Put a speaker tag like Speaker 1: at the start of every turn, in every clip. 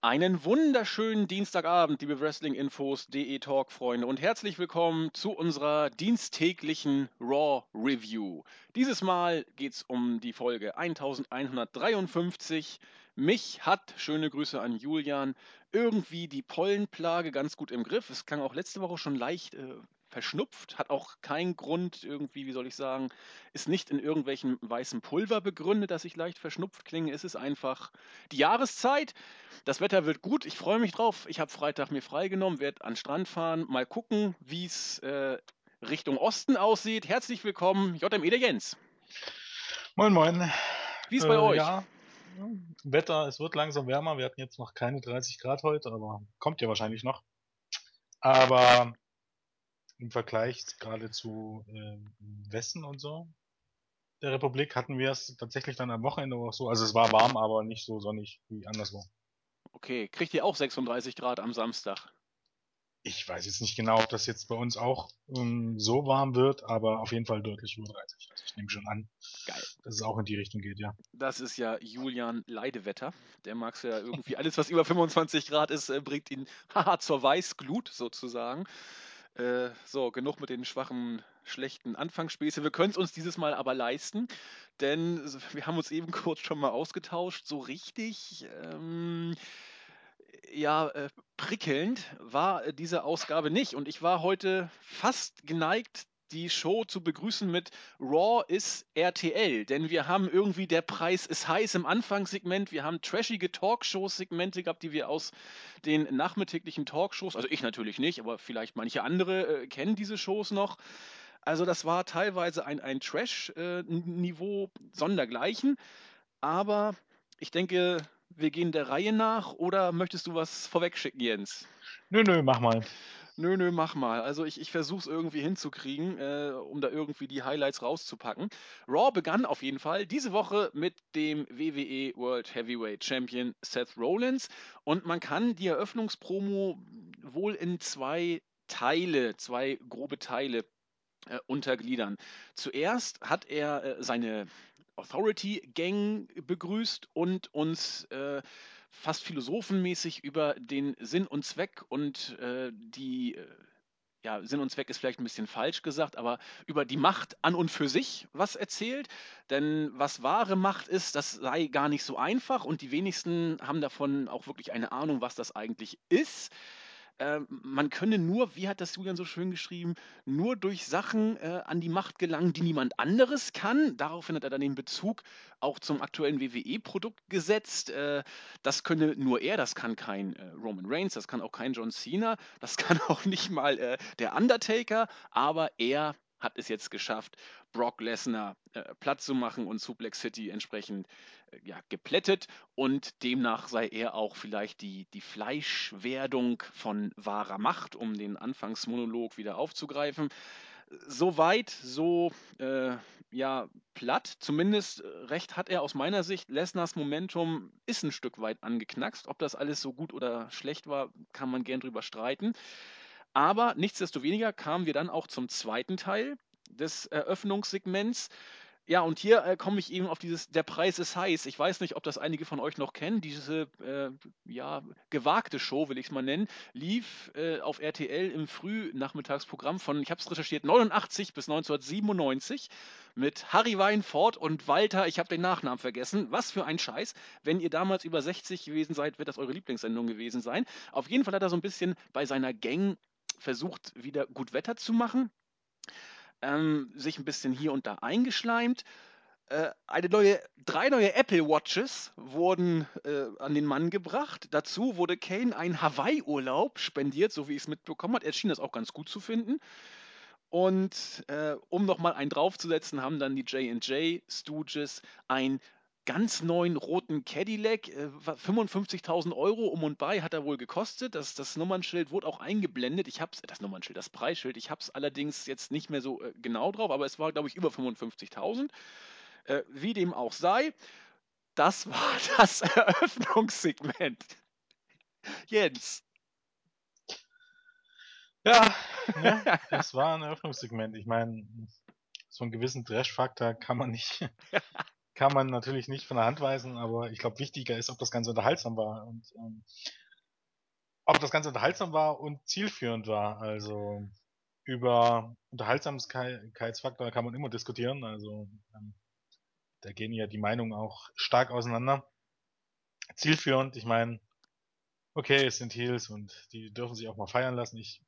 Speaker 1: Einen wunderschönen Dienstagabend, liebe Wrestling-Infos.de Talk-Freunde und herzlich willkommen zu unserer diensttäglichen Raw-Review. Dieses Mal geht es um die Folge 1153. Mich hat, schöne Grüße an Julian, irgendwie die Pollenplage ganz gut im Griff. Es klang auch letzte Woche schon leicht äh, verschnupft, hat auch keinen Grund irgendwie, wie soll ich sagen, ist nicht in irgendwelchem weißen Pulver begründet, dass ich leicht verschnupft klinge. Es ist einfach die Jahreszeit. Das Wetter wird gut, ich freue mich drauf. Ich habe Freitag mir freigenommen, werde an den Strand fahren, mal gucken, wie es äh, Richtung Osten aussieht. Herzlich willkommen, JME der Jens.
Speaker 2: Moin, moin.
Speaker 1: Wie ist bei
Speaker 2: Äh,
Speaker 1: euch?
Speaker 2: Ja, Wetter, es wird langsam wärmer. Wir hatten jetzt noch keine 30 Grad heute, aber kommt ja wahrscheinlich noch. Aber im Vergleich gerade zu äh, Westen und so der Republik hatten wir es tatsächlich dann am Wochenende auch so. Also es war warm, aber nicht so sonnig wie anderswo.
Speaker 1: Okay, kriegt ihr auch 36 Grad am Samstag?
Speaker 2: Ich weiß jetzt nicht genau, ob das jetzt bei uns auch ähm, so warm wird, aber auf jeden Fall deutlich über 30. Also ich nehme schon an,
Speaker 1: Geil.
Speaker 2: dass es auch in die Richtung geht, ja.
Speaker 1: Das ist ja Julian Leidewetter. Der mag es ja irgendwie, alles was über 25 Grad ist, äh, bringt ihn haha zur Weißglut sozusagen. Äh, so, genug mit den schwachen, schlechten Anfangsspäße. Wir können es uns dieses Mal aber leisten, denn wir haben uns eben kurz schon mal ausgetauscht. So richtig, ähm, ja, äh, prickelnd war diese Ausgabe nicht. Und ich war heute fast geneigt, die Show zu begrüßen mit Raw ist RTL, denn wir haben irgendwie der Preis ist heiß im Anfangssegment, wir haben trashige Talkshows-Segmente gehabt, die wir aus den nachmittäglichen Talkshows, also ich natürlich nicht, aber vielleicht manche andere äh, kennen diese Shows noch. Also das war teilweise ein, ein Trash-Niveau sondergleichen, aber ich denke, wir gehen der Reihe nach oder möchtest du was vorwegschicken, Jens?
Speaker 2: Nö, nö, mach mal.
Speaker 1: Nö, nö, mach mal. Also ich, ich versuche es irgendwie hinzukriegen, äh, um da irgendwie die Highlights rauszupacken. Raw begann auf jeden Fall diese Woche mit dem WWE World Heavyweight Champion Seth Rollins und man kann die Eröffnungspromo wohl in zwei Teile, zwei grobe Teile äh, untergliedern. Zuerst hat er äh, seine Authority Gang begrüßt und uns äh, fast philosophenmäßig über den Sinn und Zweck und äh, die äh, ja, Sinn und Zweck ist vielleicht ein bisschen falsch gesagt, aber über die Macht an und für sich was erzählt. Denn was wahre Macht ist, das sei gar nicht so einfach und die wenigsten haben davon auch wirklich eine Ahnung, was das eigentlich ist. Ähm, man könne nur, wie hat das Julian so schön geschrieben, nur durch Sachen äh, an die Macht gelangen, die niemand anderes kann. Daraufhin hat er dann den Bezug auch zum aktuellen WWE-Produkt gesetzt. Äh, das könne nur er, das kann kein äh, Roman Reigns, das kann auch kein John Cena, das kann auch nicht mal äh, der Undertaker, aber er hat es jetzt geschafft, Brock Lesnar äh, platt zu machen und Suplex City entsprechend äh, ja, geplättet und demnach sei er auch vielleicht die, die Fleischwerdung von wahrer Macht, um den Anfangsmonolog wieder aufzugreifen. Soweit, so äh, ja, platt. Zumindest äh, recht hat er aus meiner Sicht. Lesners Momentum ist ein Stück weit angeknackst. Ob das alles so gut oder schlecht war, kann man gern drüber streiten. Aber nichtsdestoweniger kamen wir dann auch zum zweiten Teil des Eröffnungssegments. Ja, und hier äh, komme ich eben auf dieses Der Preis ist heiß. Ich weiß nicht, ob das einige von euch noch kennen. Diese äh, ja, gewagte Show, will ich es mal nennen, lief äh, auf RTL im Frühnachmittagsprogramm von, ich habe es recherchiert, 89 bis 1997 mit Harry Weinfort und Walter, ich habe den Nachnamen vergessen. Was für ein Scheiß. Wenn ihr damals über 60 gewesen seid, wird das eure Lieblingssendung gewesen sein. Auf jeden Fall hat er so ein bisschen bei seiner Gang versucht, wieder gut Wetter zu machen ähm, sich ein bisschen hier und da eingeschleimt. Äh, eine neue, drei neue Apple Watches wurden äh, an den Mann gebracht. Dazu wurde Kane ein Hawaii-Urlaub spendiert, so wie ich es mitbekommen habe. Er schien das auch ganz gut zu finden. Und äh, um nochmal einen draufzusetzen, haben dann die J&J Stooges ein ganz neuen roten Cadillac. Äh, 55.000 Euro um und bei hat er wohl gekostet. Das, das Nummernschild wurde auch eingeblendet. Ich hab's, das Nummernschild, das Preisschild, ich habe es allerdings jetzt nicht mehr so äh, genau drauf, aber es war, glaube ich, über 55.000. Äh, wie dem auch sei, das war das Eröffnungssegment. Jens.
Speaker 2: Ja, ne? das war ein Eröffnungssegment. Ich meine, so einen gewissen Trash-Faktor kann man nicht, kann man natürlich nicht von der Hand weisen, aber ich glaube, wichtiger ist, ob das Ganze unterhaltsam war und ähm, ob das Ganze unterhaltsam war und zielführend war. Also über Unterhaltsamkeitsfaktor kann man immer diskutieren. Also ähm, da gehen ja die Meinungen auch stark auseinander. Zielführend, ich meine, okay, es sind Heels und die dürfen sich auch mal feiern lassen. Ich,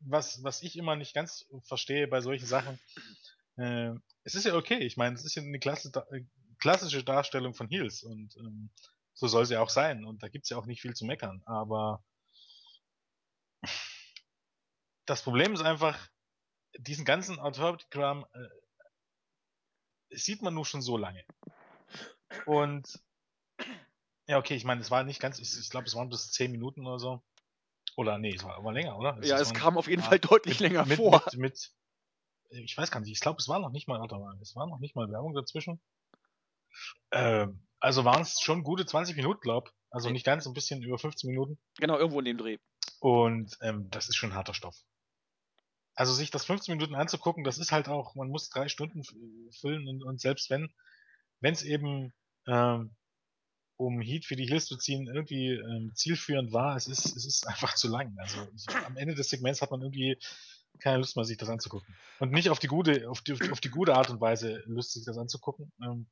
Speaker 2: was, was ich immer nicht ganz verstehe bei solchen Sachen, äh, es ist ja okay. Ich meine, es ist ja eine Klasse, klassische Darstellung von Heels und ähm, so soll sie auch sein. Und da gibt's ja auch nicht viel zu meckern. Aber das Problem ist einfach, diesen ganzen Autogramm äh, sieht man nur schon so lange. Und ja, okay, ich meine, es war nicht ganz, ich, ich glaube, es waren bis zehn Minuten oder so. Oder nee, es war aber länger, oder?
Speaker 1: ja, es kam auf jeden Fall deutlich
Speaker 2: mit,
Speaker 1: länger
Speaker 2: mit,
Speaker 1: vor.
Speaker 2: Mit, mit, ich weiß gar nicht, ich glaube, es war noch nicht mal, mal, es war noch nicht mal Werbung dazwischen. Ähm, also waren es schon gute 20 Minuten, glaub. Also
Speaker 1: Nee.
Speaker 2: nicht ganz, ein bisschen über 15 Minuten.
Speaker 1: Genau, irgendwo in dem Dreh.
Speaker 2: Und ähm, das ist schon harter Stoff. Also sich das 15 Minuten anzugucken, das ist halt auch, man muss drei Stunden füllen und, und selbst wenn, wenn es eben ähm, um Heat für die Hills zu ziehen, irgendwie ähm, zielführend war, es ist, es ist einfach zu lang. Also ich, am Ende des Segments hat man irgendwie keine Lust mehr, sich das anzugucken. Und nicht auf die gute, auf die, auf die gute Art und Weise Lust, sich das anzugucken. Ähm,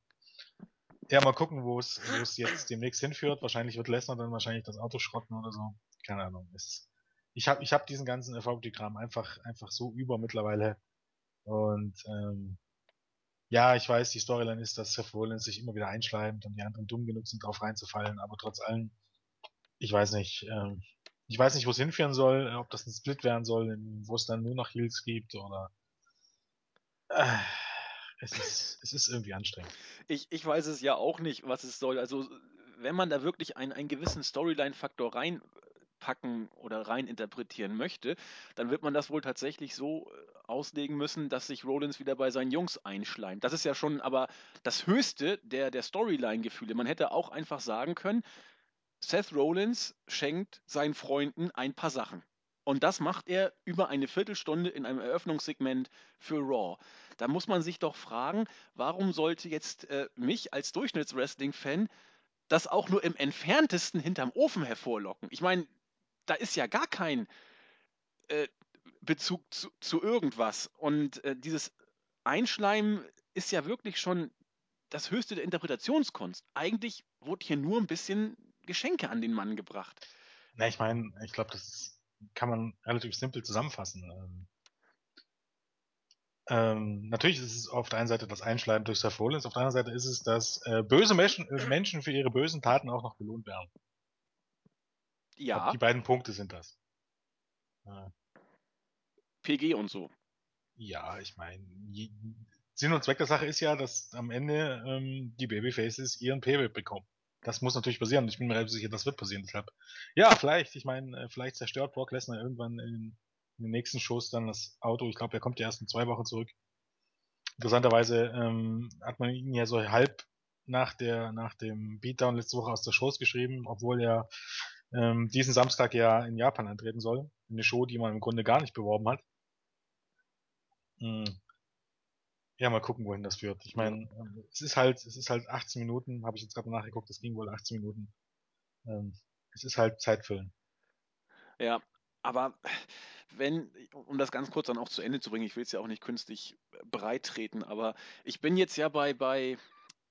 Speaker 2: ja, mal gucken, wo es, jetzt demnächst hinführt. Wahrscheinlich wird Lesnar dann wahrscheinlich das Auto schrotten oder so. Keine Ahnung. Es, ich habe ich hab diesen ganzen FVP-Kram einfach, einfach so über mittlerweile. Und ähm, ja, ich weiß, die Storyline ist, dass Seth Rollins sich immer wieder einschleimt und die anderen dumm genug sind, drauf reinzufallen, aber trotz allem, ich weiß nicht, ähm, ich weiß nicht, wo es hinführen soll, ob das ein Split werden soll, wo es dann nur noch Heels gibt oder äh, es ist, es ist irgendwie anstrengend.
Speaker 1: Ich, ich weiß es ja auch nicht, was es soll. Also, wenn man da wirklich einen, einen gewissen Storyline-Faktor reinpacken oder reininterpretieren möchte, dann wird man das wohl tatsächlich so äh, auslegen müssen, dass sich Rollins wieder bei seinen Jungs einschleimt. Das ist ja schon aber das Höchste der, der Storyline-Gefühle. Man hätte auch einfach sagen können, Seth Rollins schenkt seinen Freunden ein paar Sachen. Und das macht er über eine Viertelstunde in einem Eröffnungssegment für Raw. Da muss man sich doch fragen, warum sollte jetzt äh, mich als Durchschnittswrestling-Fan das auch nur im entferntesten hinterm Ofen hervorlocken? Ich meine, da ist ja gar kein äh, Bezug zu, zu irgendwas. Und äh, dieses Einschleimen ist ja wirklich schon das Höchste der Interpretationskunst. Eigentlich wurde hier nur ein bisschen Geschenke an den Mann gebracht.
Speaker 2: Na, ich meine, ich glaube, das ist, kann man relativ simpel zusammenfassen. Ähm, ähm, natürlich ist es auf der einen Seite das Einschleimen durch Seth Rollins, auf der anderen Seite ist es, dass äh, böse Menschen, äh, Menschen für ihre bösen Taten auch noch belohnt werden. Ich glaub,
Speaker 1: Ja,
Speaker 2: die beiden Punkte sind das. Äh,
Speaker 1: PG und so.
Speaker 2: ja, ich meine, Sinn und Zweck der Sache ist ja, dass am Ende ähm, die Babyfaces ihren Payback bekommen. Das muss natürlich passieren. Ich bin mir relativ sicher, das wird passieren. Deshalb, ja, vielleicht. Ich meine, äh, vielleicht zerstört Brock Lesnar irgendwann in, in den nächsten Shows dann das Auto. Ich glaube, er kommt ja erst in zwei Wochen zurück. Interessanterweise ähm, hat man ihn ja so halb nach der nach dem Beatdown letzte Woche aus der Shows geschrieben, obwohl er ähm, diesen Samstag ja in Japan antreten soll. Eine Show, die man im Grunde gar nicht beworben hat. Hm. Ja, mal gucken, wohin das führt. Ich meine, ähm, es ist halt, es ist halt 18 Minuten, habe ich jetzt gerade nachgeguckt, es ging wohl 18 Minuten. Ähm, es ist halt Zeitfüllen.
Speaker 1: Ja, aber wenn, um das ganz kurz dann auch zu Ende zu bringen, ich will es ja auch nicht künstlich breit treten, aber ich bin jetzt ja bei, bei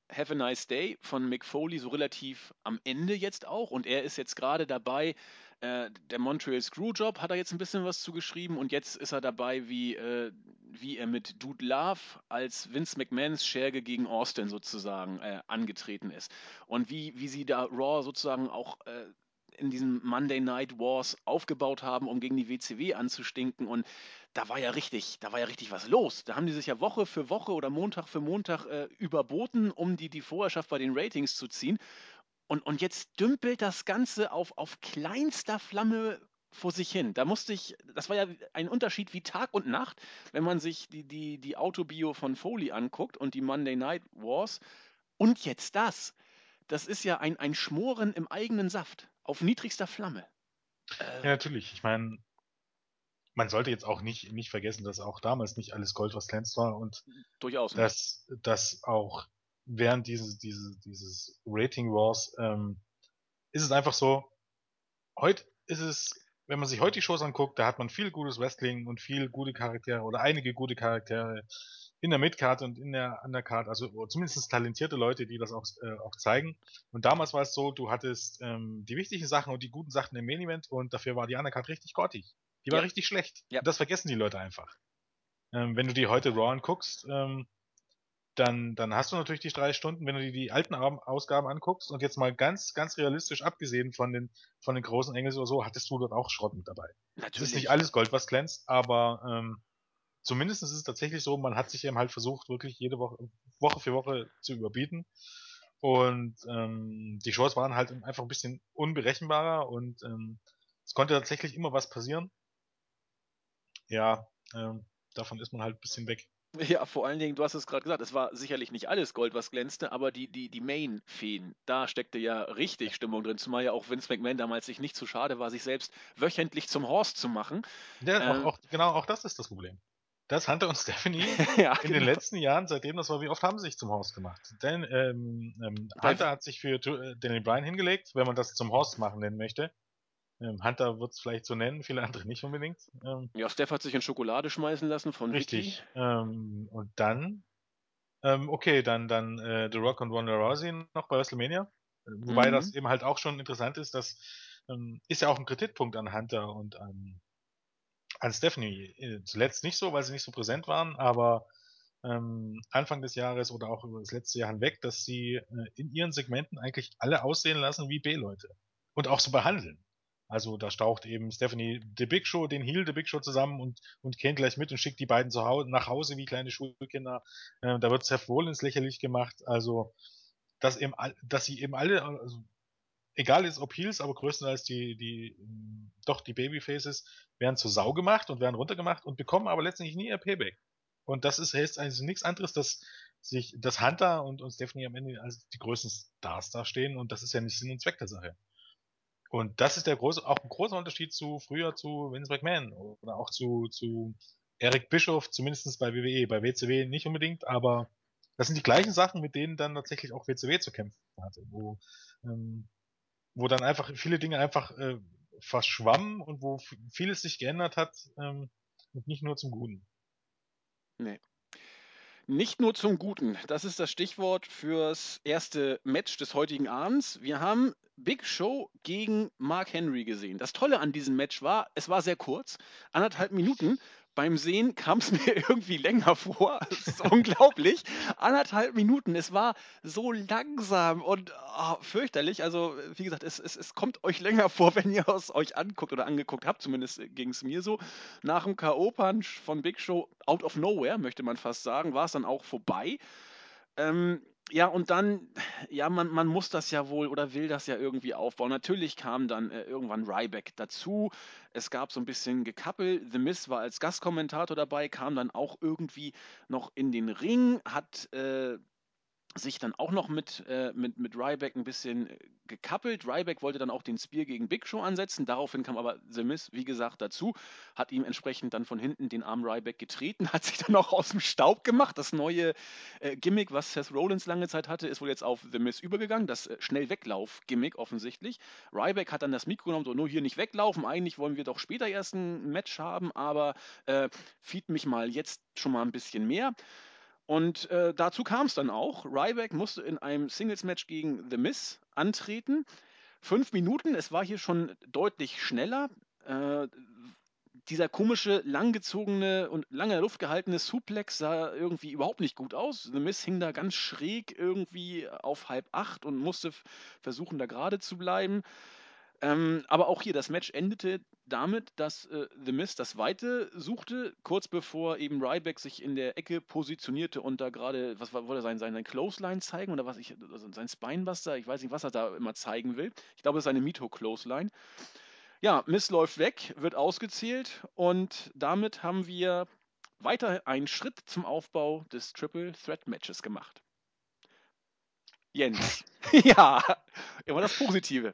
Speaker 1: Have a Nice Day von Mick Foley so relativ am Ende jetzt auch und er ist jetzt gerade dabei, äh, der Montreal Screwjob hat er jetzt ein bisschen was zugeschrieben und jetzt ist er dabei, wie, äh, wie er mit Dude Love als Vince McMahons Scherge gegen Austin sozusagen äh, angetreten ist und wie, wie sie da Raw sozusagen auch äh, in diesen Monday Night Wars aufgebaut haben, um gegen die WCW anzustinken und da war ja richtig, da war ja richtig was los. Da haben die sich ja Woche für Woche oder Montag für Montag äh, überboten, um die, die Vorherrschaft bei den Ratings zu ziehen. Und, und jetzt dümpelt das Ganze auf, auf kleinster Flamme vor sich hin. Da musste ich, das war ja ein Unterschied wie Tag und Nacht, wenn man sich die, die, die Autobio von Foley anguckt und die Monday Night Wars. Und jetzt das. Das ist ja ein, ein Schmoren im eigenen Saft, auf niedrigster Flamme.
Speaker 2: Ja, natürlich. Ich meine, man sollte jetzt auch nicht, nicht vergessen, dass auch damals nicht alles Gold, was glänzt war und
Speaker 1: Durchaus nicht.
Speaker 2: dass, dass auch während dieses, dieses, dieses Rating Wars, ähm, ist es einfach so, heute ist es, wenn man sich heute die Shows anguckt, da hat man viel gutes Wrestling und viel gute Charaktere oder einige gute Charaktere in der Midcard und in der Undercard, also zumindest talentierte Leute, die das auch, äh, auch zeigen. Und damals war es so, du hattest ähm, die wichtigen Sachen und die guten Sachen im Main Event und dafür war die Undercard richtig grottig. Die war
Speaker 1: Ja.
Speaker 2: richtig schlecht.
Speaker 1: Ja.
Speaker 2: Und das vergessen die Leute einfach. Ähm, wenn du dir heute Raw anguckst, ähm, dann, dann hast du natürlich die drei Stunden, wenn du dir die alten Au- Ausgaben anguckst und jetzt mal ganz, ganz realistisch abgesehen von den, von den großen Engels oder so, hattest du dort auch Schrott mit dabei. Es
Speaker 1: Natürlich.
Speaker 2: ist nicht alles Gold, was glänzt, aber ähm, zumindest ist es tatsächlich so, man hat sich eben halt versucht, wirklich jede Woche, Woche für Woche zu überbieten. Und ähm, die Shows waren halt einfach ein bisschen unberechenbarer und ähm, es konnte tatsächlich immer was passieren. Ja, ähm, davon ist man halt ein bisschen weg.
Speaker 1: Ja, vor allen Dingen, du hast es gerade gesagt, es war sicherlich nicht alles Gold, was glänzte, aber die, die, die Main-Feen, da steckte ja richtig Stimmung drin, zumal ja auch Vince McMahon damals sich nicht zu schade war, sich selbst wöchentlich zum Horst zu machen.
Speaker 2: Ja,
Speaker 1: Ähm.
Speaker 2: auch, auch, genau, auch das ist das Problem. Das Hunter und Stephanie
Speaker 1: ja,
Speaker 2: in den letzten Jahren, seitdem das war, wie oft haben sie sich zum Horst gemacht? Denn ähm, ähm, Hunter hat sich für äh, Daniel Bryan hingelegt, wenn man das zum Horst machen nennen möchte. Ähm, Hunter wird es vielleicht so nennen, viele andere nicht unbedingt. Ähm,
Speaker 1: Ja, Steph hat sich in Schokolade schmeißen lassen von
Speaker 2: richtig. Ähm, und dann, ähm, okay, dann, dann äh, The Rock und Ronda Rousey noch bei WrestleMania. Wobei
Speaker 1: Mhm.
Speaker 2: das eben halt auch schon interessant ist, dass ähm, ist ja auch ein Kritikpunkt an Hunter und an, an Stephanie. Äh, Zuletzt nicht so, weil sie nicht so präsent waren, aber Anfang des Jahres oder auch über das letzte Jahr hinweg, dass sie äh, in ihren Segmenten eigentlich alle aussehen lassen wie B-Leute. Und auch so behandeln. Also da staucht eben Stephanie The Big Show, den Heel The Big Show zusammen und, und kennt gleich mit und schickt die beiden zu Hause, nach Hause wie kleine Schulkinder. Äh, da wird Seth Rollins lächerlich gemacht. Also, dass eben, dass sie eben alle, also, egal ist ob Heels, aber größtenteils die, die, doch die Babyfaces werden zur Sau gemacht und werden runtergemacht und bekommen aber letztendlich nie ihr Payback. Und das ist heißt also nichts anderes, dass sich, dass Hunter und, und Stephanie am Ende als die größten Stars dastehen und das ist ja nicht Sinn und Zweck der Sache. Und das ist der große, auch ein großer Unterschied zu früher zu Vince McMahon oder auch zu, zu Eric Bischoff, zumindest bei WWE, bei WCW nicht unbedingt, aber das sind die gleichen Sachen, mit denen dann tatsächlich auch WCW zu kämpfen hatte, wo, ähm, wo dann einfach viele Dinge einfach äh, verschwammen und wo vieles sich geändert hat ähm, und nicht nur zum Guten.
Speaker 1: Nicht nur zum Guten. Das ist das Stichwort fürs erste Match des heutigen Abends. Wir haben Big Show gegen Mark Henry gesehen. Das Tolle an diesem Match war, es war sehr kurz, anderthalb Minuten. Beim Sehen kam es mir irgendwie länger vor. Es ist unglaublich. Anderthalb Minuten. Es war so langsam und ah, fürchterlich. Also, wie gesagt, es, es, es kommt euch länger vor, wenn ihr es euch anguckt oder angeguckt habt. Zumindest ging es mir so. Nach dem K.O.-Punch von Big Show, out of nowhere, möchte man fast sagen, war es dann auch vorbei. Ähm, ja, und dann, ja, man, man muss das ja wohl oder will das ja irgendwie aufbauen. Natürlich kam dann äh, irgendwann Ryback dazu. Es gab so ein bisschen Gekappel. The Miz war als Gastkommentator dabei, kam dann auch irgendwie noch in den Ring, hat äh, sich dann auch noch mit, äh, mit, mit Ryback ein bisschen äh, gekappelt. Ryback wollte dann auch den Spear gegen Big Show ansetzen. Daraufhin kam aber The Miz, wie gesagt, dazu, hat ihm entsprechend dann von hinten den Arm Ryback getreten, hat sich dann auch aus dem Staub gemacht. Das neue äh, Gimmick, was Seth Rollins lange Zeit hatte, ist wohl jetzt auf The Miz übergegangen. Das äh, Schnell-Weglauf-Gimmick offensichtlich. Ryback hat dann das Mikro genommen, so nur hier nicht weglaufen. Eigentlich wollen wir doch später erst ein Match haben, aber äh, feed mich mal jetzt schon mal ein bisschen mehr. Und äh, dazu kam es dann auch. Ryback musste in einem Singles-Match gegen The Miz antreten. Fünf Minuten, es war hier schon deutlich schneller. Äh, dieser komische, langgezogene und lange Luft gehaltene Suplex sah irgendwie überhaupt nicht gut aus. The Miz hing da ganz schräg irgendwie auf halb acht und musste versuchen, da gerade zu bleiben. Ähm, aber auch hier, das Match endete damit, dass äh, The Miz das Weite suchte, kurz bevor eben Ryback sich in der Ecke positionierte und da gerade, was wollte er sein, sein, sein Clothesline zeigen oder was ich, also sein Spinebuster, ich weiß nicht, was er da immer zeigen will. Ich glaube, es ist seine Mito Clothesline. Ja, Miz läuft weg, wird ausgezählt und damit haben wir weiter einen Schritt zum Aufbau des Triple Threat Matches gemacht. Jens. ja, immer das Positive.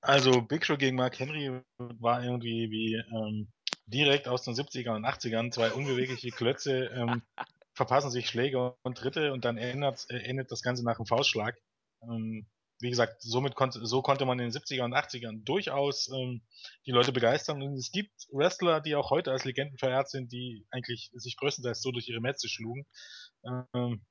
Speaker 2: Also Big Show gegen Mark Henry war irgendwie wie ähm, direkt aus den 70ern und 80ern zwei unbewegliche Klötze ähm, verpassen sich Schläge und Tritte und dann ändert, äh, endet das Ganze nach einem Faustschlag. Ähm, wie gesagt, somit konnte, so konnte man in den 70er und 80ern durchaus ähm, die Leute begeistern. Und es gibt Wrestler, die auch heute als Legenden verehrt sind, die eigentlich sich größtenteils so durch ihre Metze schlugen. Ähm,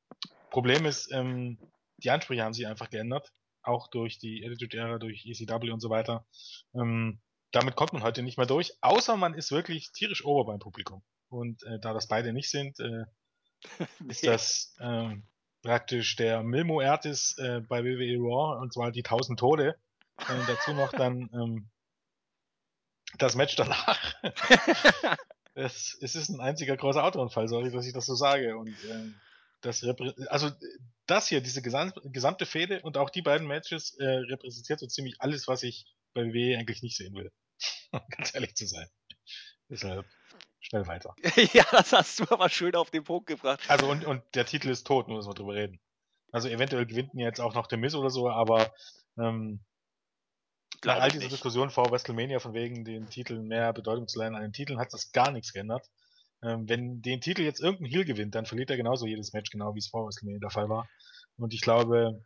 Speaker 2: Problem ist, ähm, die Ansprüche haben sich einfach geändert. Auch durch die Attitude-Ära, durch ECW und so weiter. Ähm, damit kommt man heute nicht mehr durch, außer man ist wirklich tierisch ober beim Publikum. Und äh, da das beide nicht sind, äh, ist das ähm, praktisch der Milmo Ertis äh, bei WWE Raw und zwar die 1000 Tode. Und dazu noch dann ähm, das Match danach. es, es ist ein einziger großer Autounfall, sorry, dass ich das so sage. Und ähm, das also das hier, diese gesamte, Fehde und auch die beiden Matches äh, repräsentiert so ziemlich alles, was ich bei WWE eigentlich nicht sehen will. Ganz ehrlich zu sein. Deshalb schnell weiter.
Speaker 1: ja, das hast du aber schön auf den Punkt gebracht.
Speaker 2: Also und, und der Titel ist tot, nur dass wir drüber reden. Also eventuell gewinnt ihn jetzt auch noch der Miss oder so, aber ähm, nach all dieser Diskussion vor WrestleMania von wegen den Titeln mehr Bedeutung zu lernen an den Titeln hat das gar nichts geändert. Ähm, wenn den Titel jetzt irgendein Heel gewinnt, dann verliert er genauso jedes Match, genau wie es vor WrestleMania der Fall war. Und ich glaube,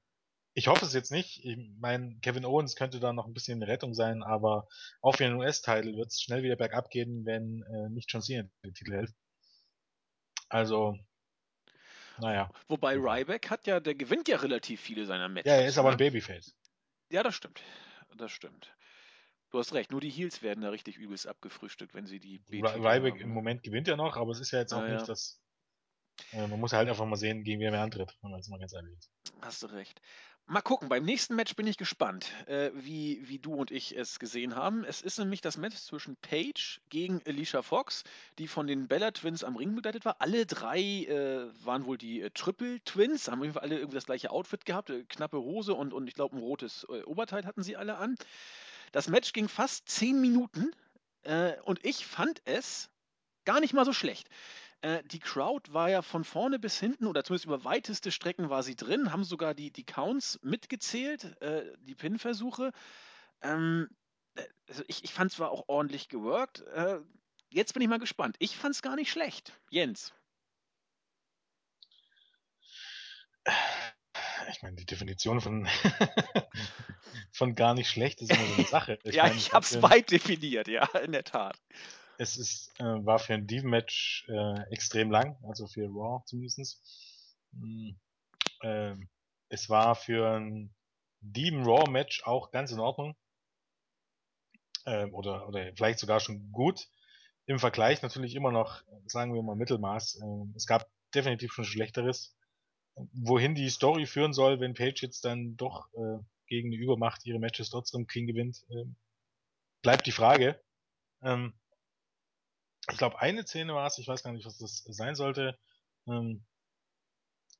Speaker 2: ich hoffe es jetzt nicht. Ich meine, Kevin Owens könnte da noch ein bisschen eine Rettung sein, aber auch für den US-Titel wird es schnell wieder bergab gehen, wenn äh, nicht John Cena den Titel hält. Also, naja.
Speaker 1: Wobei Ryback hat ja, der gewinnt ja relativ viele seiner Matches.
Speaker 2: Ja, er ist ne? aber ein Babyface.
Speaker 1: Ja, das stimmt. Das stimmt. Du hast recht, nur die Heels werden da richtig übelst abgefrühstückt, wenn sie die
Speaker 2: Ryback im Moment gewinnt ja noch, aber es ist ja jetzt auch ja, nicht das. Äh, man muss halt einfach mal sehen, gegen wen er antritt, wenn man jetzt mal ganz ehrlich ist.
Speaker 1: Hast du recht. Mal gucken, beim nächsten Match bin ich gespannt, äh, wie, wie du und ich es gesehen haben. Es ist nämlich das Match zwischen Paige gegen Alicia Fox, die von den Bella Twins am Ring begleitet war. Alle drei äh, waren wohl die äh, Triple Twins, haben irgendwie alle irgendwie das gleiche Outfit gehabt, äh, knappe Hose und, und ich glaube ein rotes äh, Oberteil hatten sie alle an. Das Match ging fast zehn Minuten äh, und ich fand es gar nicht mal so schlecht. Äh, die Crowd war ja von vorne bis hinten oder zumindest über weiteste Strecken war sie drin, haben sogar die, die Counts mitgezählt, äh, die Pin-Versuche. Ähm, äh, also ich, ich fand es zwar auch ordentlich geworkt. Äh, jetzt bin ich mal gespannt. Ich fand es gar nicht schlecht. Jens.
Speaker 2: Ich meine, die Definition von, von gar nicht schlecht ist immer so eine Sache.
Speaker 1: Ich ja, meine, ich habe es weit definiert, ja, in der Tat
Speaker 2: es ist, äh, war für ein Diven-Match äh, extrem lang, also für Raw zumindest. Mhm. Äh, es war für ein Diven-Raw-Match auch ganz in Ordnung. Äh, oder, oder vielleicht sogar schon gut. Im Vergleich natürlich immer noch, sagen wir mal, Mittelmaß. Äh, es gab definitiv schon Schlechteres. Wohin die Story führen soll, wenn Page jetzt dann doch äh, gegen eine Übermacht ihre Matches trotzdem clean gewinnt, äh, bleibt die Frage. Ähm, ich glaube, eine Szene war es, ich weiß gar nicht, was das sein sollte. Ähm,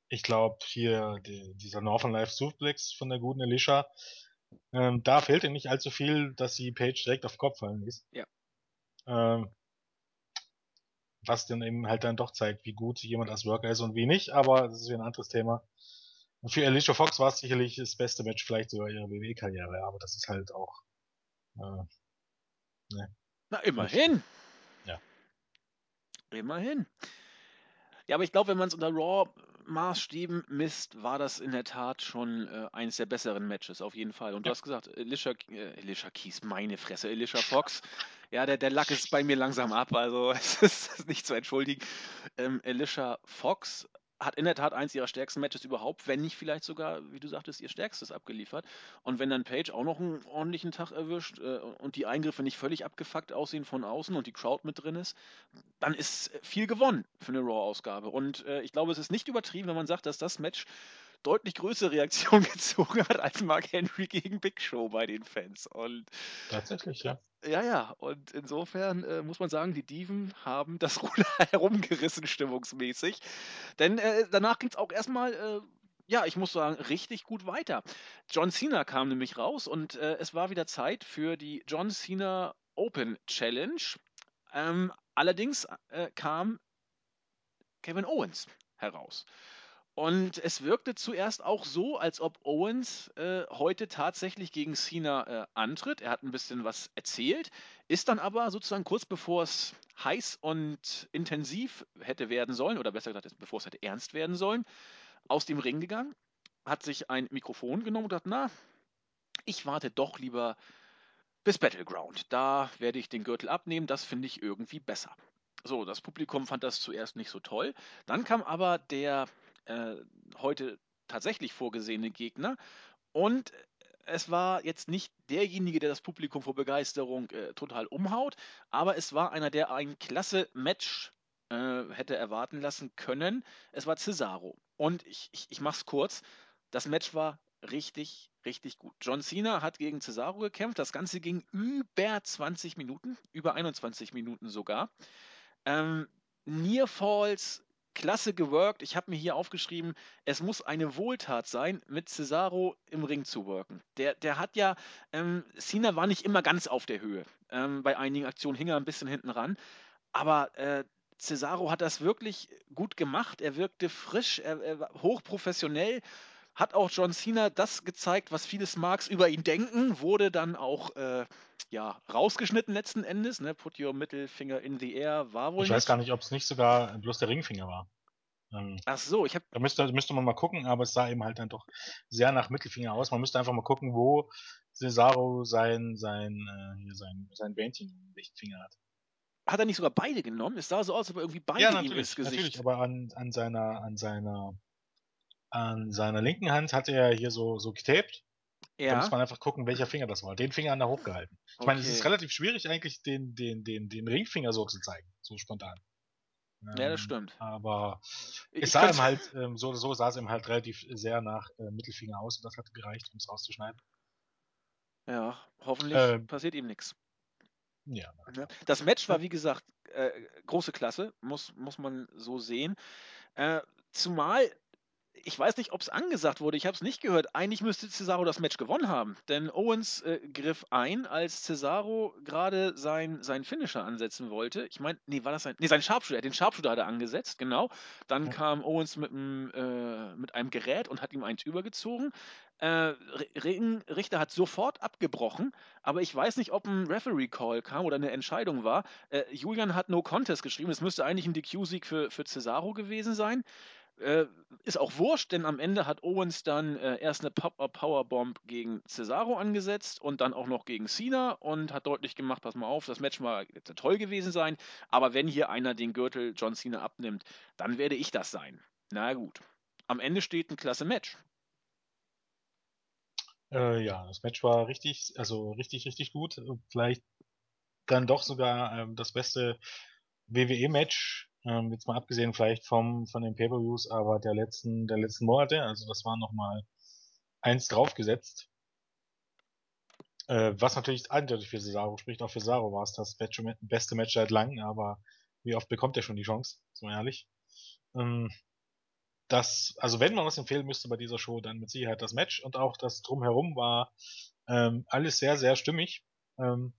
Speaker 2: ich glaube, hier die, dieser Northern Life Suplex von der guten Alicia, ähm, da fehlte nicht allzu viel, dass sie Page direkt auf den Kopf fallen ließ.
Speaker 1: Ja.
Speaker 2: Ähm, was dann eben halt dann doch zeigt, wie gut jemand als Worker ist und wie nicht, aber das ist wieder ein anderes Thema. Und für Alicia Fox war es sicherlich das beste Match vielleicht sogar ihrer WWE-Karriere, aber das ist halt auch. Äh,
Speaker 1: ne. Na, immerhin.
Speaker 2: Ja.
Speaker 1: Immerhin. Ja, aber ich glaube, wenn man es unter Raw-Maßstäben misst, war das in der Tat schon äh, eines der besseren Matches, auf jeden Fall. Und du hast gesagt, Alicia, äh, Alicia Keys, meine Fresse, Alicia Fox. ja, der, der Lack ist bei mir langsam ab, also es ist nicht zu entschuldigen. Ähm, Alicia Fox hat in der Tat eins ihrer stärksten Matches überhaupt, wenn nicht vielleicht sogar, wie du sagtest, ihr stärkstes abgeliefert. Und wenn dann Page auch noch einen ordentlichen Tag erwischt äh, und die Eingriffe nicht völlig abgefuckt aussehen von außen und die Crowd mit drin ist, dann ist viel gewonnen für eine Raw-Ausgabe. Und äh, ich glaube, es ist nicht übertrieben, wenn man sagt, dass das Match deutlich größere Reaktion gezogen hat als Mark Henry gegen Big Show bei den Fans. Und
Speaker 2: tatsächlich, ja.
Speaker 1: Ja, ja, und insofern äh, muss man sagen, die Diven haben das Ruder herumgerissen, stimmungsmäßig. Denn äh, danach ging es auch erstmal, äh, ja, ich muss sagen, richtig gut weiter. John Cena kam nämlich raus und äh, es war wieder Zeit für die John Cena Open Challenge. Ähm, allerdings äh, kam Kevin Owens heraus. Und es wirkte zuerst auch so, als ob Owens äh, heute tatsächlich gegen Cena äh, antritt. Er hat ein bisschen was erzählt, ist dann aber sozusagen kurz bevor es heiß und intensiv hätte werden sollen, oder besser gesagt, bevor es hätte ernst werden sollen, aus dem Ring gegangen, hat sich ein Mikrofon genommen und hat, na, ich warte doch lieber bis Battleground. Da werde ich den Gürtel abnehmen, das finde ich irgendwie besser. So, das Publikum fand das zuerst nicht so toll. Dann kam aber der äh, heute tatsächlich vorgesehene Gegner und es war jetzt nicht derjenige, der das Publikum vor Begeisterung äh, total umhaut, aber es war einer, der ein klasse Match äh, hätte erwarten lassen können. Es war Cesaro. Und ich, ich, ich mach's kurz. Das Match war richtig, richtig gut. John Cena hat gegen Cesaro gekämpft. Das Ganze ging über 20 Minuten, über 21 Minuten sogar. Ähm, Near Falls, klasse geworkt. Ich habe mir hier aufgeschrieben, es muss eine Wohltat sein, mit Cesaro im Ring zu worken. Der, der hat ja, ähm, Cena war nicht immer ganz auf der Höhe. Ähm, bei einigen Aktionen hing er ein bisschen hinten ran. Aber äh, Cesaro hat das wirklich gut gemacht. Er wirkte frisch, er, er war hochprofessionell hat auch John Cena das gezeigt, was viele Smarks über ihn denken, wurde dann auch äh, ja, rausgeschnitten letzten Endes. Ne? Put your middle finger in the air war wohl
Speaker 2: Ich
Speaker 1: nicht.
Speaker 2: weiß gar nicht, ob es nicht sogar bloß der Ringfinger war. Ähm,
Speaker 1: Ach so, ich habe
Speaker 2: da müsste, müsste man mal gucken, aber es sah eben halt dann doch sehr nach Mittelfinger aus. Man müsste einfach mal gucken, wo Cesaro sein, sein, äh, hier sein, sein Bändchen im Lichtfinger hat.
Speaker 1: hat er nicht sogar beide genommen? Es sah so aus, als ob er irgendwie beide
Speaker 2: Ja,
Speaker 1: ihm ins Gesicht.
Speaker 2: natürlich, aber an, an seiner, an seiner, an seiner linken Hand hatte er hier so, so getaped. Da muss
Speaker 1: ja,
Speaker 2: man einfach gucken, welcher Finger das war. Den Finger hat er hochgehalten. Ich meine, es ist
Speaker 1: Okay.
Speaker 2: relativ schwierig eigentlich, den, den, den, den Ringfinger so zu zeigen, so spontan.
Speaker 1: ja, das
Speaker 2: Ähm,
Speaker 1: stimmt.
Speaker 2: Aber
Speaker 1: Ich
Speaker 2: es sah ihm halt, ähm, so oder so sah es ihm halt relativ sehr nach äh, Mittelfinger aus und das hat gereicht, um es rauszuschneiden.
Speaker 1: Ja, hoffentlich
Speaker 2: Ähm,
Speaker 1: passiert ihm nichts.
Speaker 2: Ja?
Speaker 1: Das Match war, wie gesagt, äh, große Klasse, muss, muss man so sehen. Äh, zumal, ich weiß nicht, ob es angesagt wurde, ich habe es nicht gehört. Eigentlich müsste Cesaro das Match gewonnen haben, denn Owens äh, griff ein, als Cesaro gerade sein, sein Finisher ansetzen wollte. Ich meine, nee, war das sein, nee, sein Sharpshooter, den Sharpshooter hat er angesetzt, genau. Dann
Speaker 2: Ja.
Speaker 1: kam Owens mit, einem, äh, mit einem Gerät und hat ihm eins übergezogen. Äh, Ringrichter hat sofort abgebrochen, aber ich weiß nicht, ob ein Referee-Call kam oder eine Entscheidung war. Äh, Julian hat No Contest geschrieben. Es müsste eigentlich ein DQ-Sieg für, für Cesaro gewesen sein. Äh, ist auch wurscht, denn am Ende hat Owens dann äh, erst eine Pop-Up Powerbomb gegen Cesaro angesetzt und dann auch noch gegen Cena und hat deutlich gemacht, pass mal auf, das Match mag toll gewesen sein, aber wenn hier einer den Gürtel John Cena abnimmt, dann werde ich das sein. Na gut. Am Ende steht ein klasse Match.
Speaker 2: Äh, ja, das Match war richtig, also richtig, richtig gut. Vielleicht dann doch sogar ähm, das beste WWE-Match, ähm, jetzt mal abgesehen vielleicht vom von den Pay-per-Views, aber der letzten der letzten Monate. Also das war noch mal eins draufgesetzt. Äh, was natürlich eindeutig für Cesaro spricht. Auch für Cesaro war es das beste, Match seit langem, aber wie oft bekommt er schon die Chance? Mal ehrlich. Ähm, das, also wenn man was empfehlen müsste bei dieser Show, dann mit Sicherheit das Match und auch das drumherum war ähm, alles sehr, sehr stimmig. Ähm,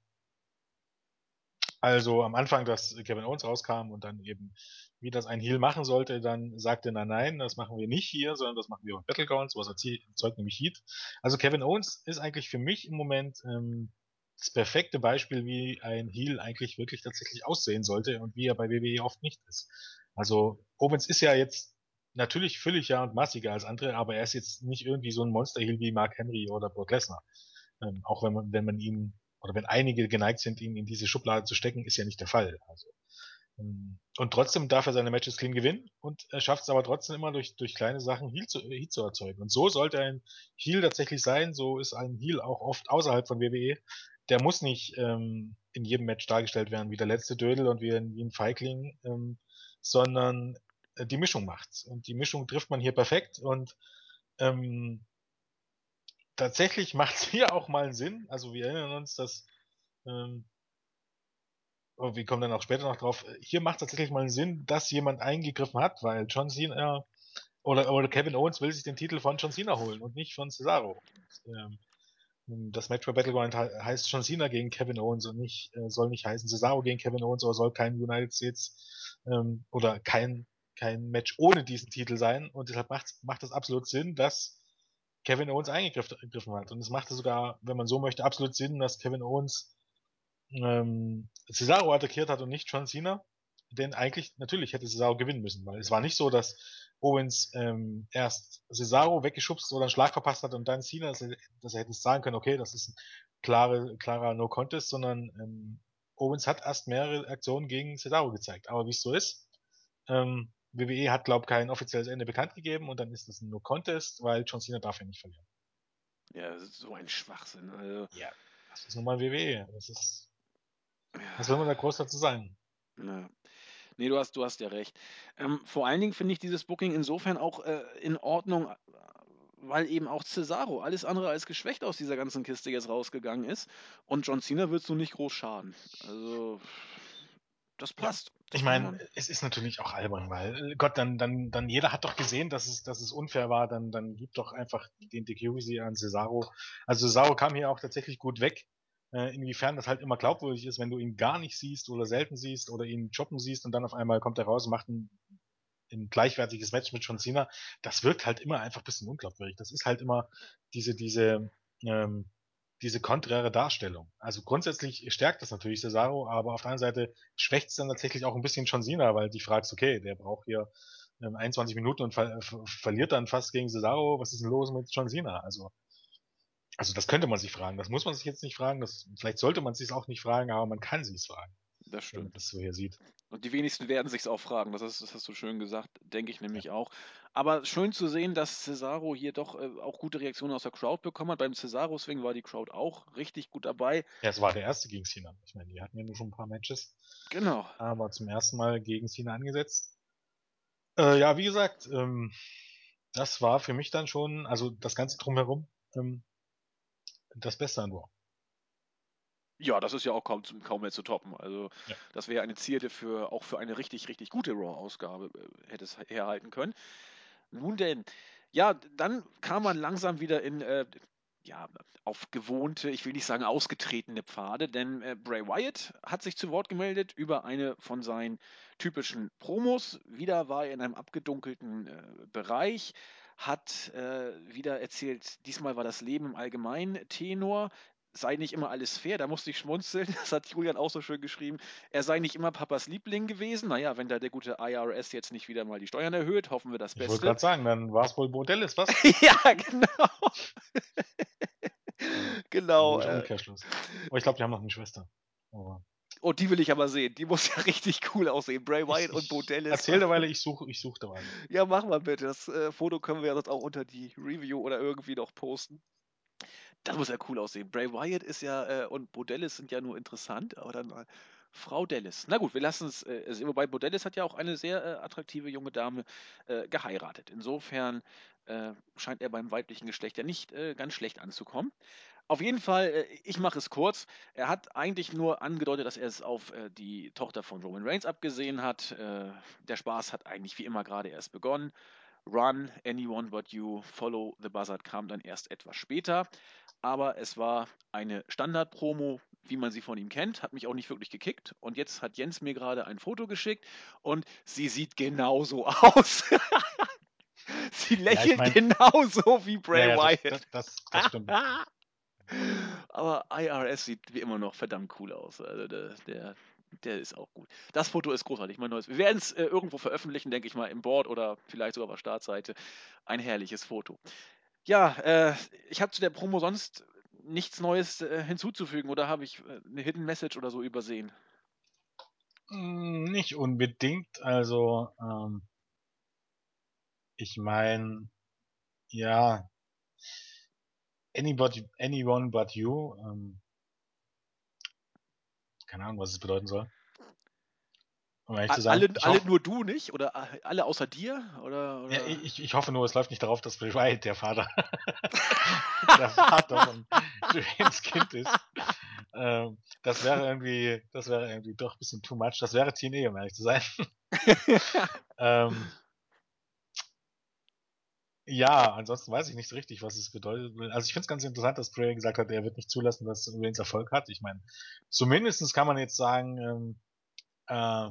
Speaker 2: also am Anfang, dass Kevin Owens rauskam und dann eben, wie das ein Heel machen sollte, dann sagte er, nein, das machen wir nicht hier, sondern das machen wir auf Battlegrounds, was erzeugt nämlich Heat. Also Kevin Owens ist eigentlich für mich im Moment ähm, das perfekte Beispiel, wie ein Heel eigentlich wirklich tatsächlich aussehen sollte und wie er bei WWE oft nicht ist. Also Owens ist ja jetzt natürlich fülliger und massiger als andere, aber er ist jetzt nicht irgendwie so ein Monster-Heel wie Mark Henry oder Brock Lesnar. Ähm, auch wenn man, wenn man ihn oder wenn einige geneigt sind, ihn in diese Schublade zu stecken, ist ja nicht der Fall. Also, ähm, und trotzdem darf er seine Matches clean gewinnen und er schafft es aber trotzdem immer durch, durch kleine Sachen Heal zu, Heal zu erzeugen. Und so sollte ein Heal tatsächlich sein, so ist ein Heal auch oft außerhalb von WWE. Der muss nicht ähm, in jedem Match dargestellt werden wie der letzte Dödel und wie ein, wie ein Feigling, ähm, sondern äh, die Mischung macht's. Und die Mischung trifft man hier perfekt und ähm, tatsächlich macht es hier auch mal Sinn. Also wir erinnern uns, dass ähm, oh, wir kommen dann auch später noch drauf. Hier macht es tatsächlich mal Sinn, dass jemand eingegriffen hat, weil John Cena oder, oder Kevin Owens will sich den Titel von John Cena holen und nicht von Cesaro. Und, ähm, das Match bei Battleground he heißt John Cena gegen Kevin Owens und nicht äh, soll nicht heißen Cesaro gegen Kevin Owens oder soll kein United States ähm, oder kein kein Match ohne diesen Titel sein und deshalb macht, macht es absolut Sinn, dass Kevin Owens eingegriffen hat. Und es machte sogar, wenn man so möchte, absolut Sinn, dass Kevin Owens ähm, Cesaro attackiert hat und nicht John Cena. Denn eigentlich, natürlich hätte Cesaro gewinnen müssen, weil es war nicht so, dass Owens ähm, erst Cesaro weggeschubst oder einen Schlag verpasst hat und dann Cena, dass er, dass er hätte sagen können, okay, das ist ein klare, klarer No-Contest, sondern ähm, Owens hat erst mehrere Aktionen gegen Cesaro gezeigt. Aber wie es so ist, ähm, WWE hat, glaube ich, kein offizielles Ende bekannt gegeben und dann ist es ein No-Contest, weil John Cena darf ja nicht verlieren.
Speaker 1: Ja, das ist so ein Schwachsinn. Also,
Speaker 2: Ja, das ist nun mal WWE. Das ist, was will man da groß dazu sagen?
Speaker 1: ja. Nee, du hast, du hast ja recht. Ähm, vor allen Dingen finde ich dieses Booking insofern auch äh, in Ordnung, weil eben auch Cesaro alles andere als geschwächt aus dieser ganzen Kiste jetzt rausgegangen ist. Und John Cena wird so nicht groß schaden. Also, das passt. Das
Speaker 2: Ich meine, es ist natürlich auch albern, weil äh, Gott, dann, dann, dann jeder hat doch gesehen, dass es, dass es unfair war, dann, dann gibt doch einfach den DQ an Cesaro. Also Cesaro kam hier auch tatsächlich gut weg. Äh, inwiefern das halt immer glaubwürdig ist, wenn du ihn gar nicht siehst oder selten siehst oder ihn choppen siehst und dann auf einmal kommt er raus und macht ein, ein gleichwertiges Match mit John Cena. Das wirkt halt immer einfach ein bisschen unglaubwürdig. Das ist halt immer diese, diese, ähm, diese konträre Darstellung. Also grundsätzlich stärkt das natürlich Cesaro, aber auf der anderen Seite schwächt es dann tatsächlich auch ein bisschen John Cena, weil dich fragst, okay, der braucht hier ähm, 21 Minuten und ver ver verliert dann fast gegen Cesaro. Was ist denn los mit John Cena? Also, also das könnte man sich fragen. Das muss man sich jetzt nicht fragen. Das, vielleicht sollte man sich auch nicht fragen, aber man kann sich fragen,
Speaker 1: das
Speaker 2: wenn man
Speaker 1: stimmt.
Speaker 2: das so hier sieht.
Speaker 1: Und die wenigsten werden sich's auch fragen. Das, ist, das hast du schön gesagt, denke ich nämlich auch. Aber schön zu sehen, dass Cesaro hier doch äh, auch gute Reaktionen aus der Crowd bekommen hat. Beim Cesaro-Swing war die Crowd auch richtig gut dabei.
Speaker 2: Ja, es war der erste gegen Cena. Ich meine, die hatten ja nur schon ein paar Matches,
Speaker 1: Genau.
Speaker 2: aber zum ersten Mal gegen Cena angesetzt. Äh, ja, wie gesagt, ähm, das war für mich dann schon, also das Ganze drumherum, ähm, das Beste an Raw.
Speaker 1: Ja, das ist ja auch kaum, kaum mehr zu toppen. Also,
Speaker 2: Ja.
Speaker 1: das wäre eine Zierde für auch für eine richtig, richtig gute Raw-Ausgabe äh, hätte es herhalten können. Nun denn, ja, dann kam man langsam wieder in, äh, ja, auf gewohnte, ich will nicht sagen ausgetretene Pfade, denn äh, Bray Wyatt hat sich zu Wort gemeldet über eine von seinen typischen Promos. Wieder war er in einem abgedunkelten äh, Bereich, hat äh, wieder erzählt, diesmal war das Leben im Allgemeinen Tenor. Sei nicht immer alles fair, da musste ich schmunzeln. Das hat Julian auch so schön geschrieben. Er sei nicht immer Papas Liebling gewesen. Naja, wenn da der gute IRS jetzt nicht wieder mal die Steuern erhöht, hoffen wir das
Speaker 2: Ich wollte
Speaker 1: Beste.
Speaker 2: gerade sagen, dann war es wohl Bordellis, was?
Speaker 1: ja, genau. genau. Äh,
Speaker 2: Umkehrschluss. Oh, ich glaube, die haben noch eine Schwester. Aber
Speaker 1: oh, die will ich aber sehen. Die muss ja richtig cool aussehen. Bray Wyatt
Speaker 2: ich,
Speaker 1: und Bo
Speaker 2: ich
Speaker 1: Dallas.
Speaker 2: erzähl derweile, ich suche ich such derweile.
Speaker 1: Ja, mach mal bitte. Das äh, Foto können wir ja sonst auch unter die Review oder irgendwie noch posten. Das muss ja cool aussehen. Bray Wyatt ist ja äh, und Bo Dallas sind ja nur interessant, aber dann mal Frau Dallas. Na gut, wir lassen es äh. Wobei Bo Dallas hat ja auch eine sehr äh, attraktive junge Dame äh, geheiratet. Insofern äh, scheint er beim weiblichen Geschlecht ja nicht äh, ganz schlecht anzukommen. Auf jeden Fall, äh, ich mache es kurz. Er hat eigentlich nur angedeutet, dass er es auf äh, die Tochter von Roman Reigns abgesehen hat. Äh, der Spaß hat eigentlich wie immer gerade erst begonnen. Run, anyone but you, follow the buzzard kam dann erst etwas später. Aber es war eine Standard-Promo, wie man sie von ihm kennt, hat mich auch nicht wirklich gekickt. Und jetzt hat Jens mir gerade ein Foto geschickt und sie sieht genauso aus. sie lächelt
Speaker 2: mein-
Speaker 1: genauso wie Bray
Speaker 2: Ja, ja,
Speaker 1: Wyatt.
Speaker 2: das, das, das, das stimmt.
Speaker 1: Aber IRS sieht wie immer noch verdammt cool aus. Also der, der, der ist auch gut. Das Foto ist großartig, mein neues. Wir werden es äh, irgendwo veröffentlichen, denke ich mal, im Board oder vielleicht sogar auf der Startseite. Ein herrliches Foto. Ja, äh, ich habe zu der Promo sonst nichts Neues äh, hinzuzufügen oder habe ich äh, eine Hidden Message oder so übersehen?
Speaker 2: Mm, Nicht unbedingt. Also, ähm, ich meine, ja, anybody, anyone but you. Ähm, keine Ahnung, was es bedeuten soll. Um ehrlich zu sein.
Speaker 1: Alle,
Speaker 2: ich
Speaker 1: alle
Speaker 2: hoffe,
Speaker 1: nur du nicht? Oder alle außer dir? Oder, oder?
Speaker 2: ja, ich, ich hoffe nur, es läuft nicht darauf, dass Bray Wyatt der Vater, der Vater von Dwayne's Kind ist. Ähm, das wäre irgendwie, das wäre irgendwie doch ein bisschen too much. Das wäre TNA, um ehrlich zu sein. ähm, ja, ansonsten weiß ich nicht so richtig, was es bedeutet. Also ich finde es ganz interessant, dass Bray gesagt hat, er wird nicht zulassen, dass Reigns Erfolg hat. Ich meine, zumindestens kann man jetzt sagen, ähm, äh,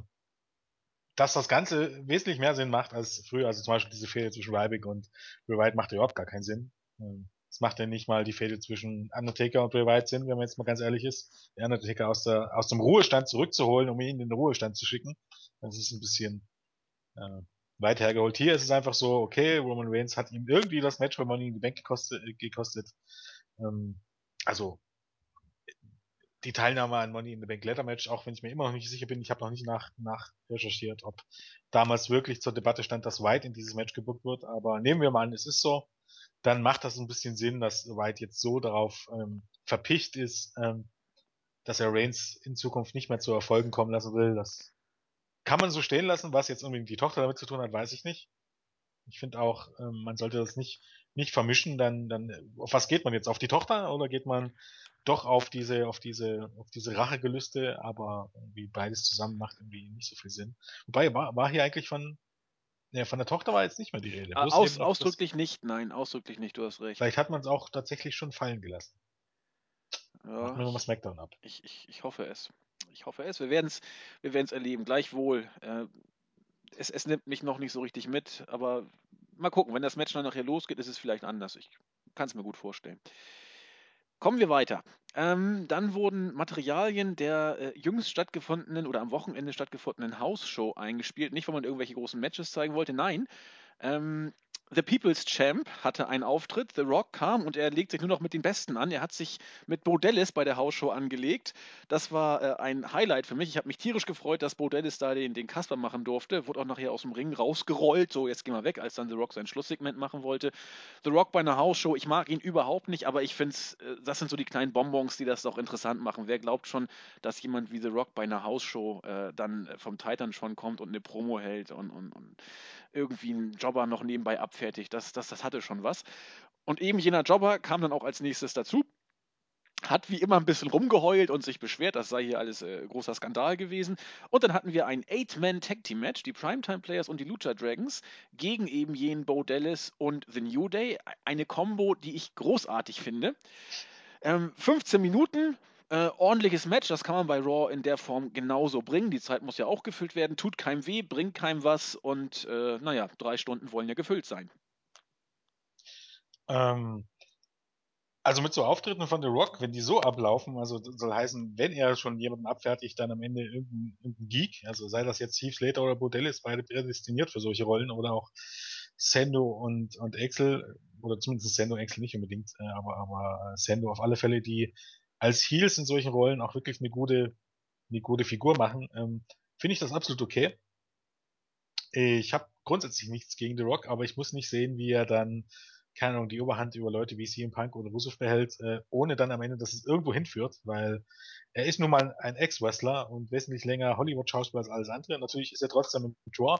Speaker 2: dass das Ganze wesentlich mehr Sinn macht als früher. Also zum Beispiel diese Fehde zwischen Ryback und Bray Wyatt macht überhaupt gar keinen Sinn. Ähm, es macht ja nicht mal die Fehde zwischen Undertaker und Bray Wyatt Sinn, wenn man jetzt mal ganz ehrlich ist. Der Undertaker aus, der, aus dem Ruhestand zurückzuholen, um ihn in den Ruhestand zu schicken. Das ist ein bisschen äh, weit hergeholt. Hier ist es einfach so, okay, Roman Reigns hat ihm irgendwie das Match bei Money in the Bank gekostet. Gekostet. Ähm, also die Teilnahme an Money in the Bank Letter Match, auch wenn ich mir immer noch nicht sicher bin, ich habe noch nicht nach, nach recherchiert, ob damals wirklich zur Debatte stand, dass White in dieses Match gebuckt wird, aber nehmen wir mal an, es ist so, dann macht das ein bisschen Sinn, dass White jetzt so darauf ähm, verpicht ist, ähm, dass er Reigns in Zukunft nicht mehr zu Erfolgen kommen lassen will. Das kann man so stehen lassen, was jetzt unbedingt die Tochter damit zu tun hat, weiß ich nicht. Ich finde auch, ähm, man sollte das nicht, nicht vermischen, dann, dann, auf was geht man jetzt? Auf die Tochter oder geht man doch auf diese, auf diese, auf diese Rachegelüste, aber irgendwie beides zusammen macht irgendwie nicht so viel Sinn. Wobei, war, war hier eigentlich von, ja, von der Tochter war jetzt nicht mehr die Rede.
Speaker 1: Aus, noch, ausdrücklich nicht, nein, ausdrücklich nicht, du hast recht.
Speaker 2: Vielleicht hat man es auch tatsächlich schon fallen gelassen. Ja, wir mal Smackdown ab.
Speaker 1: Ich, ich, ich hoffe es. Ich hoffe es. Wir werden es wir erleben. Gleichwohl. Äh, es, es nimmt mich noch nicht so richtig mit, aber mal gucken, wenn das Match dann nachher losgeht, ist es vielleicht anders. Ich kann es mir gut vorstellen. Kommen wir weiter. Ähm, dann wurden Materialien der äh, jüngst stattgefundenen oder am Wochenende stattgefundenen Hausshow eingespielt. Nicht, weil man irgendwelche großen Matches zeigen wollte, nein. Ähm, The People's Champ hatte einen Auftritt. The Rock kam und er legt sich nur noch mit den Besten an. Er hat sich mit Bo Dallas bei der Hausshow angelegt. Das war äh, ein Highlight für mich. Ich habe mich tierisch gefreut, dass Bo Dallas da den, den Kasper machen durfte. Wurde auch nachher aus dem Ring rausgerollt. So, jetzt gehen wir weg, als dann The Rock sein Schlusssegment machen wollte. The Rock bei einer Hausshow, ich mag ihn überhaupt nicht, aber ich finde, äh, das sind so die kleinen Bonbons, die das doch interessant machen. Wer glaubt schon, dass jemand wie The Rock bei einer Hausshow äh, dann vom Titan schon kommt und eine Promo hält und, und, und irgendwie einen Jobber noch nebenbei abfertigt. Das, das, das hatte schon was. Und eben jener Jobber kam dann auch als nächstes dazu. Hat wie immer ein bisschen rumgeheult und sich beschwert, das sei hier alles äh, großer Skandal gewesen. Und dann hatten wir ein Eight-Man-Tag-Team-Match, die Primetime-Players und die Lucha Dragons, gegen eben jenen Bo Dallas und The New Day. Eine Combo, die ich großartig finde. Ähm, 15 Minuten, äh, ordentliches Match, das kann man bei Raw in der Form genauso bringen. Die Zeit muss ja auch gefüllt werden, tut keinem weh, bringt keinem was und äh, naja, drei Stunden wollen ja gefüllt sein.
Speaker 2: Ähm, also mit so Auftritten von The Rock, wenn die so ablaufen, also soll heißen, wenn er schon jemanden abfertigt, dann am Ende irgendein, irgendein Geek, also sei das jetzt Steve Slater oder Bodellis, beide prädestiniert für solche Rollen oder auch Sendo und, und Axel, oder zumindest Sendo Axel nicht unbedingt, äh, aber, aber Sendo auf alle Fälle, die als Heels in solchen Rollen auch wirklich eine gute, eine gute Figur machen, ähm, finde ich das absolut okay. Ich habe grundsätzlich nichts gegen The Rock, aber ich muss nicht sehen, wie er dann, keine Ahnung, die Oberhand über Leute wie CM Punk oder Russisch behält, äh, ohne dann am Ende, dass es irgendwo hinführt, weil er ist nun mal ein Ex-Wrestler und wesentlich länger Hollywood-Schauspieler als alles andere. Natürlich ist er trotzdem ein Draw,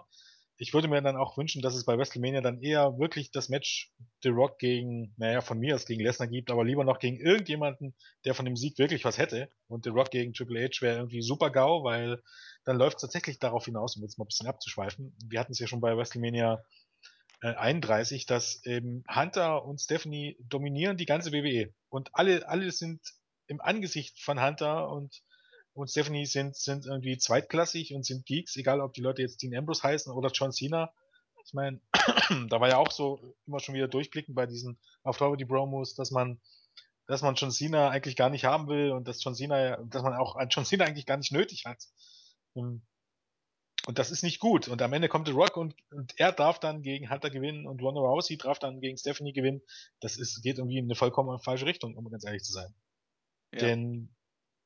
Speaker 2: ich würde mir dann auch wünschen, dass es bei WrestleMania dann eher wirklich das Match The Rock gegen, naja, von mir aus gegen Lesnar gibt, aber lieber noch gegen irgendjemanden, der von dem Sieg wirklich was hätte. Und The Rock gegen Triple H wäre irgendwie super GAU, weil dann läuft es tatsächlich darauf hinaus, um jetzt mal ein bisschen abzuschweifen. Wir hatten es ja schon bei WrestleMania äh, 31, dass eben Hunter und Stephanie dominieren die ganze WWE. Und alle, alle sind im Angesicht von Hunter und und Stephanie sind, sind irgendwie zweitklassig und sind Geeks, egal ob die Leute jetzt Dean Ambrose heißen oder John Cena. Ich meine, da war ja auch so immer schon wieder durchblicken bei diesen auf die Promos, dass man, dass man John Cena eigentlich gar nicht haben will und dass John Cena, dass man auch John Cena eigentlich gar nicht nötig hat. Ähm, und das ist nicht gut. Und am Ende kommt The Rock und, und er darf dann gegen Hunter gewinnen und Ronda Rousey darf dann gegen Stephanie gewinnen. Das ist, geht irgendwie in eine vollkommen falsche Richtung, um ganz ehrlich zu sein. Ja. Denn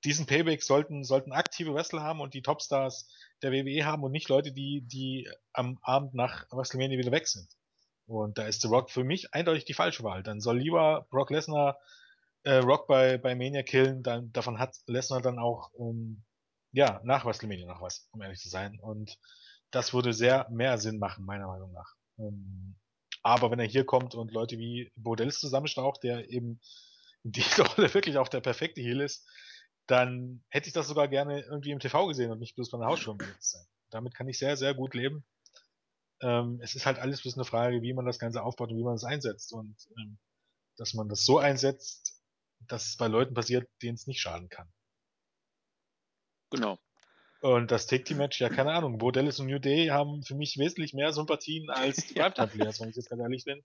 Speaker 2: diesen Payback sollten, sollten aktive Wrestler haben und die Topstars der WWE haben und nicht Leute, die, die am Abend nach WrestleMania wieder weg sind. Und da ist The Rock für mich eindeutig die falsche Wahl. Dann soll lieber Brock Lesnar äh, Rock bei, bei Mania killen, dann, davon hat Lesnar dann auch, ähm, ja, nach WrestleMania noch was, um ehrlich zu sein. Und das würde sehr mehr Sinn machen, meiner Meinung nach. Ähm, aber wenn er hier kommt und Leute wie Bodells zusammenstaucht, der eben die Rolle wirklich auch der perfekte Heel ist, dann hätte ich das sogar gerne irgendwie im TV gesehen und nicht bloß bei einer Hausshow sein. Damit kann ich sehr, sehr gut leben. Ähm, es ist halt alles bloß eine Frage, wie man das Ganze aufbaut und wie man es einsetzt. Und ähm, dass man das so einsetzt, dass es bei Leuten passiert, denen es nicht schaden kann.
Speaker 1: Genau.
Speaker 2: Und das Take Team Match, ja, keine Ahnung. Bo Dallas und New Day haben für mich wesentlich mehr Sympathien als die. Primetime Players, wenn ich jetzt ganz ehrlich bin.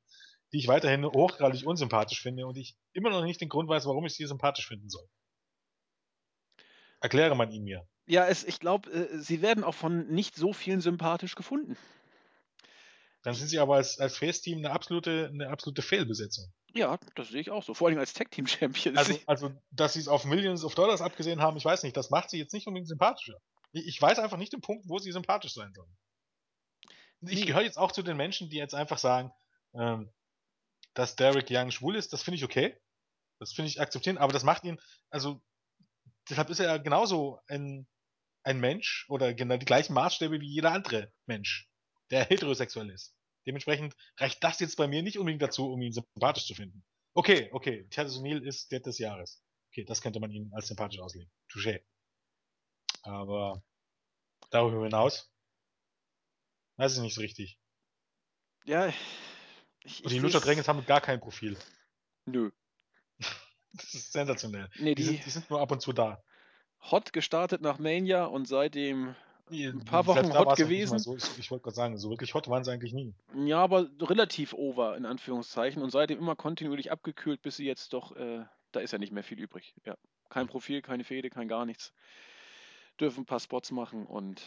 Speaker 2: Die ich weiterhin hochgradig unsympathisch finde und ich immer noch nicht den Grund weiß, warum ich sie sympathisch finden soll. Erkläre man ihn mir.
Speaker 1: Ja, es, ich glaube, äh, sie werden auch von nicht so vielen sympathisch gefunden.
Speaker 2: Dann sind sie aber als, als Face-Team eine absolute, eine absolute Fehlbesetzung.
Speaker 1: Ja, das sehe ich auch so. Vor allem als Tag Team Champions.
Speaker 2: Also, also, dass sie es auf Millions of Dollars abgesehen haben, ich weiß nicht, das macht sie jetzt nicht unbedingt sympathischer. Ich, ich weiß einfach nicht den Punkt, wo sie sympathisch sein sollen. Ich
Speaker 1: Nee.
Speaker 2: gehöre jetzt auch zu den Menschen, die jetzt einfach sagen, ähm, dass Derek Young schwul ist, das finde ich okay. Das finde ich akzeptieren, aber das macht ihn, also, deshalb ist er ja genauso ein, ein Mensch oder genau die gleichen Maßstäbe wie jeder andere Mensch, der heterosexuell ist. Dementsprechend reicht das jetzt bei mir nicht unbedingt dazu, um ihn sympathisch zu finden. Okay, okay, Titus O'Neill ist der des Jahres. Okay, das könnte man ihn als sympathisch auslegen. Touché. Aber darüber hinaus weiß ich nicht so richtig.
Speaker 1: ja, ich,
Speaker 2: Und die Lucha Dragons haben gar ein Profil.
Speaker 1: Nö.
Speaker 2: Das ist sensationell.
Speaker 1: Nee,
Speaker 2: Die,
Speaker 1: die
Speaker 2: sind, die sind nur ab und zu da.
Speaker 1: hot gestartet nach Mania und seitdem, Ein paar Wochen hot gewesen.
Speaker 2: So, ich ich wollte gerade sagen, so wirklich hot waren sie eigentlich nie.
Speaker 1: ja, aber relativ over, in Anführungszeichen. Und seitdem immer kontinuierlich abgekühlt, bis sie jetzt doch, äh, da ist ja nicht mehr viel übrig. Ja. Kein Profil, keine Fehde, kein gar nichts. Dürfen ein paar Spots machen und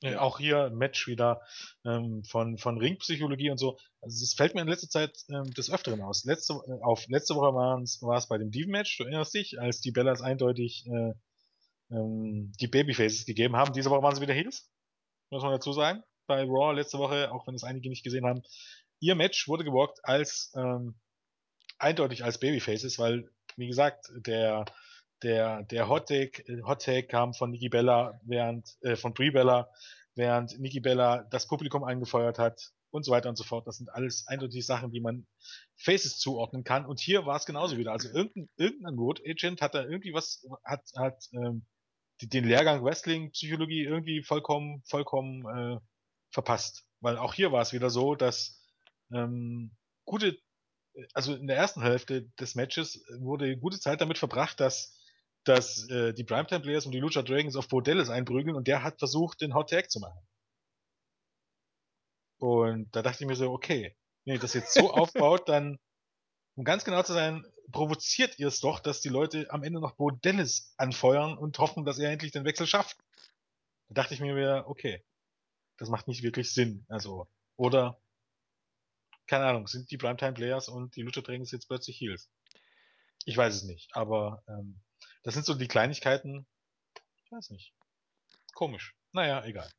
Speaker 1: Ja.
Speaker 2: Auch hier ein Match wieder ähm, von, von Ringpsychologie und so. Also es fällt mir in letzter Zeit ähm, des Öfteren aus. Letzte, äh, auf, letzte Woche war es bei dem Diven-Match, du erinnerst dich, als die Bellas eindeutig äh, ähm, die Babyfaces gegeben haben. Diese Woche waren sie wieder Heels, muss man dazu sagen. Bei Raw letzte Woche, auch wenn es einige nicht gesehen haben. Ihr Match wurde geworkt als ähm, eindeutig als Babyfaces, weil, wie gesagt, der der der Hot Take, äh, Hot Take kam von Nikki Bella während äh, von Brie Bella, während Nikki Bella das Publikum angefeuert hat und so weiter und so fort. Das sind alles eindeutig Sachen, die man Faces zuordnen kann. Und hier war es genauso wieder. Also irgendein, irgendein Road Agent hat da irgendwie was, hat, hat ähm, die, den Lehrgang Wrestling Psychologie irgendwie vollkommen, vollkommen äh, verpasst. Weil auch hier war es wieder so, dass ähm, gute, also in der ersten Hälfte des Matches wurde gute Zeit damit verbracht, dass dass äh, die Primetime Players und die Lucha Dragons auf Bo Dallas einprügeln und der hat versucht, den Hot Tag zu machen. Und da dachte ich mir so, okay, wenn ihr das jetzt so aufbaut, dann, um ganz genau zu sein, provoziert ihr es doch, dass die Leute am Ende noch Bo Dallas anfeuern und hoffen, dass er endlich den Wechsel schafft. Da dachte ich mir wieder, okay, das macht nicht wirklich Sinn. Also, oder, keine Ahnung, sind die Primetime Players und die Lucha Dragons jetzt plötzlich Heels? Ich weiß es nicht, aber ähm, das sind so die Kleinigkeiten, ich weiß nicht. Komisch. Naja, egal.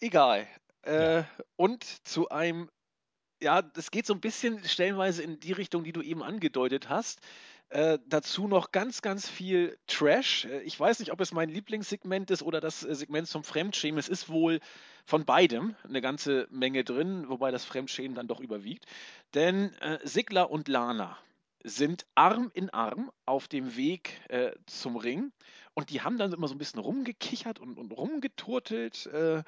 Speaker 1: egal. Äh,
Speaker 2: Ja.
Speaker 1: Und zu einem, ja, das geht so ein bisschen stellenweise in die Richtung, die du eben angedeutet hast. Äh, dazu noch ganz, ganz viel Trash. Äh, Ich weiß nicht, ob es mein Lieblingssegment ist oder das äh, Segment zum Fremdschämen. Es ist wohl von beidem eine ganze Menge drin, wobei das Fremdschämen dann doch überwiegt. Denn äh, Sigler und Lana sind Arm in Arm auf dem Weg äh, zum Ring und die haben dann immer so ein bisschen rumgekichert und, und rumgeturtelt. Äh,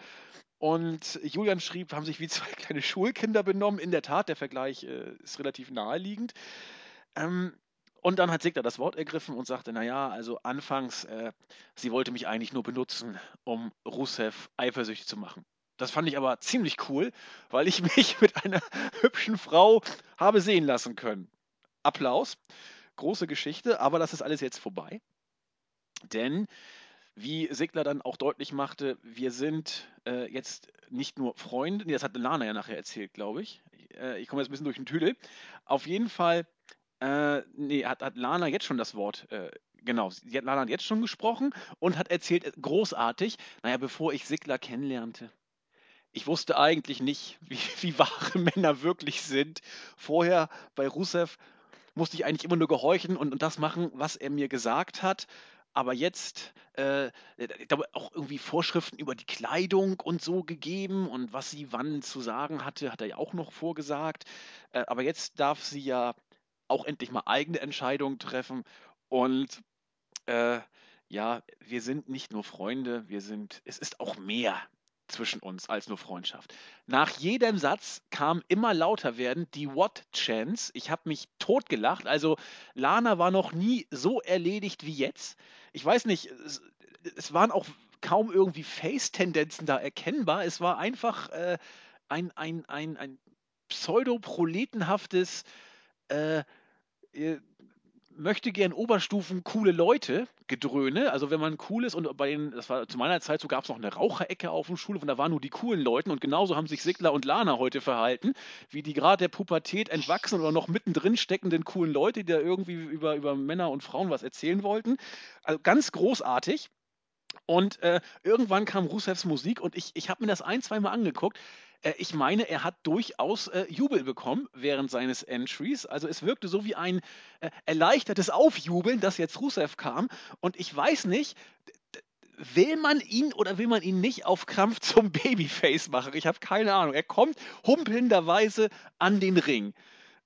Speaker 1: und Julian schrieb, haben sich wie zwei kleine Schulkinder benommen. In der Tat, der Vergleich äh, ist relativ naheliegend. Ähm, und dann hat Sigler das Wort ergriffen und sagte, naja, also anfangs, äh, sie wollte mich eigentlich nur benutzen, um Rusev eifersüchtig zu machen. Das fand ich aber ziemlich cool, weil ich mich mit einer hübschen Frau habe sehen lassen können. Applaus, große Geschichte, aber das ist alles jetzt vorbei. Denn wie Sigler dann auch deutlich machte, wir sind äh, jetzt nicht nur Freunde, nee, das hat Lana ja nachher erzählt, glaube ich. Äh, ich komme jetzt ein bisschen durch den Tüdel. Auf jeden Fall, äh, nee, hat, hat Lana jetzt schon das Wort, äh, genau, sie hat Lana jetzt schon gesprochen und hat erzählt, äh, großartig, naja, bevor ich Sigler kennenlernte, ich wusste eigentlich nicht, wie, wie wahre Männer wirklich sind. Vorher bei Rusev musste ich eigentlich immer nur gehorchen und, und das machen, was er mir gesagt hat. Aber jetzt, äh, glaube, auch irgendwie Vorschriften über die Kleidung und so gegeben und was sie wann zu sagen hatte, hat er ja auch noch vorgesagt. Äh, aber jetzt darf sie ja auch endlich mal eigene Entscheidungen treffen. Und äh, ja, wir sind nicht nur Freunde, wir sind, es ist auch mehr zwischen uns als nur Freundschaft. Nach jedem Satz kam immer lauter werden die What-Chance. Ich habe mich totgelacht. Also Lana war noch nie so erledigt wie jetzt. Ich weiß nicht, es- es waren auch kaum irgendwie Face-Tendenzen da erkennbar. Es war einfach äh, ein, ein, ein, ein pseudo-proletenhaftes äh, möchte gern Oberstufen coole Leute Gedröhne. Also wenn man cool ist und bei den, das war zu meiner Zeit so, gab es noch eine Raucherecke auf dem Schulhof und da waren nur die coolen Leute und genauso haben sich Sigler und Lana heute verhalten, wie die gerade der Pubertät entwachsen oder noch mittendrin steckenden coolen Leute, die da irgendwie über, über Männer und Frauen was erzählen wollten. Also ganz großartig. Und äh, irgendwann kam Rusevs Musik und ich, ich habe mir das ein, zwei Mal angeguckt. Äh, ich meine, er hat durchaus äh, Jubel bekommen während seines Entries. Also es wirkte so wie ein äh, erleichtertes Aufjubeln, dass jetzt Rusev kam. Und ich weiß nicht, will man ihn oder will man ihn nicht auf Krampf zum Babyface machen? Ich habe keine Ahnung. Er kommt humpelnderweise an den Ring.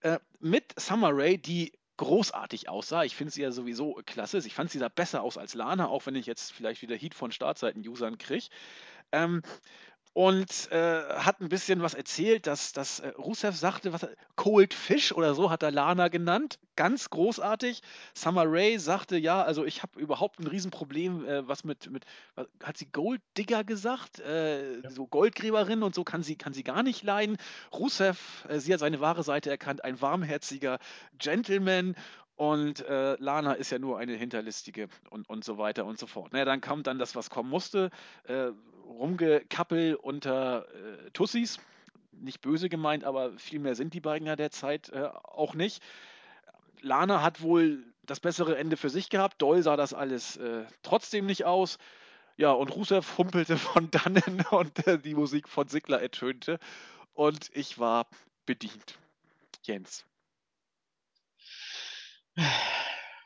Speaker 1: Äh, mit Summer Rae, die großartig aussah. Ich finde sie ja sowieso klasse. Ich fand sie sah besser aus als Lana, auch wenn ich jetzt vielleicht wieder Heat von Startseiten-Usern kriege. Ähm, und äh, hat ein bisschen was erzählt, dass, dass äh, Rusev sagte, was Cold Fish oder so hat er Lana genannt. Ganz großartig. Summer Rae sagte, ja, also ich habe überhaupt ein Riesenproblem, äh, was mit, mit was, hat sie Gold Digger gesagt? Äh, ja. So Goldgräberin und so kann sie, kann sie gar nicht leiden. Rusev, äh, sie hat seine wahre Seite erkannt, ein warmherziger Gentleman und äh, Lana ist ja nur eine hinterlistige und, und so weiter und so fort. Naja, dann kam dann das, was kommen musste. Äh, Rumgekappel unter äh, Tussis. Nicht böse gemeint, aber viel mehr sind die beiden ja derzeit äh, auch nicht. Lana hat wohl das bessere Ende für sich gehabt. Doll sah das alles äh, trotzdem nicht aus. Ja, und Rusev humpelte von dannen und äh, die Musik von Sigler ertönte. Und ich war bedient. Jens.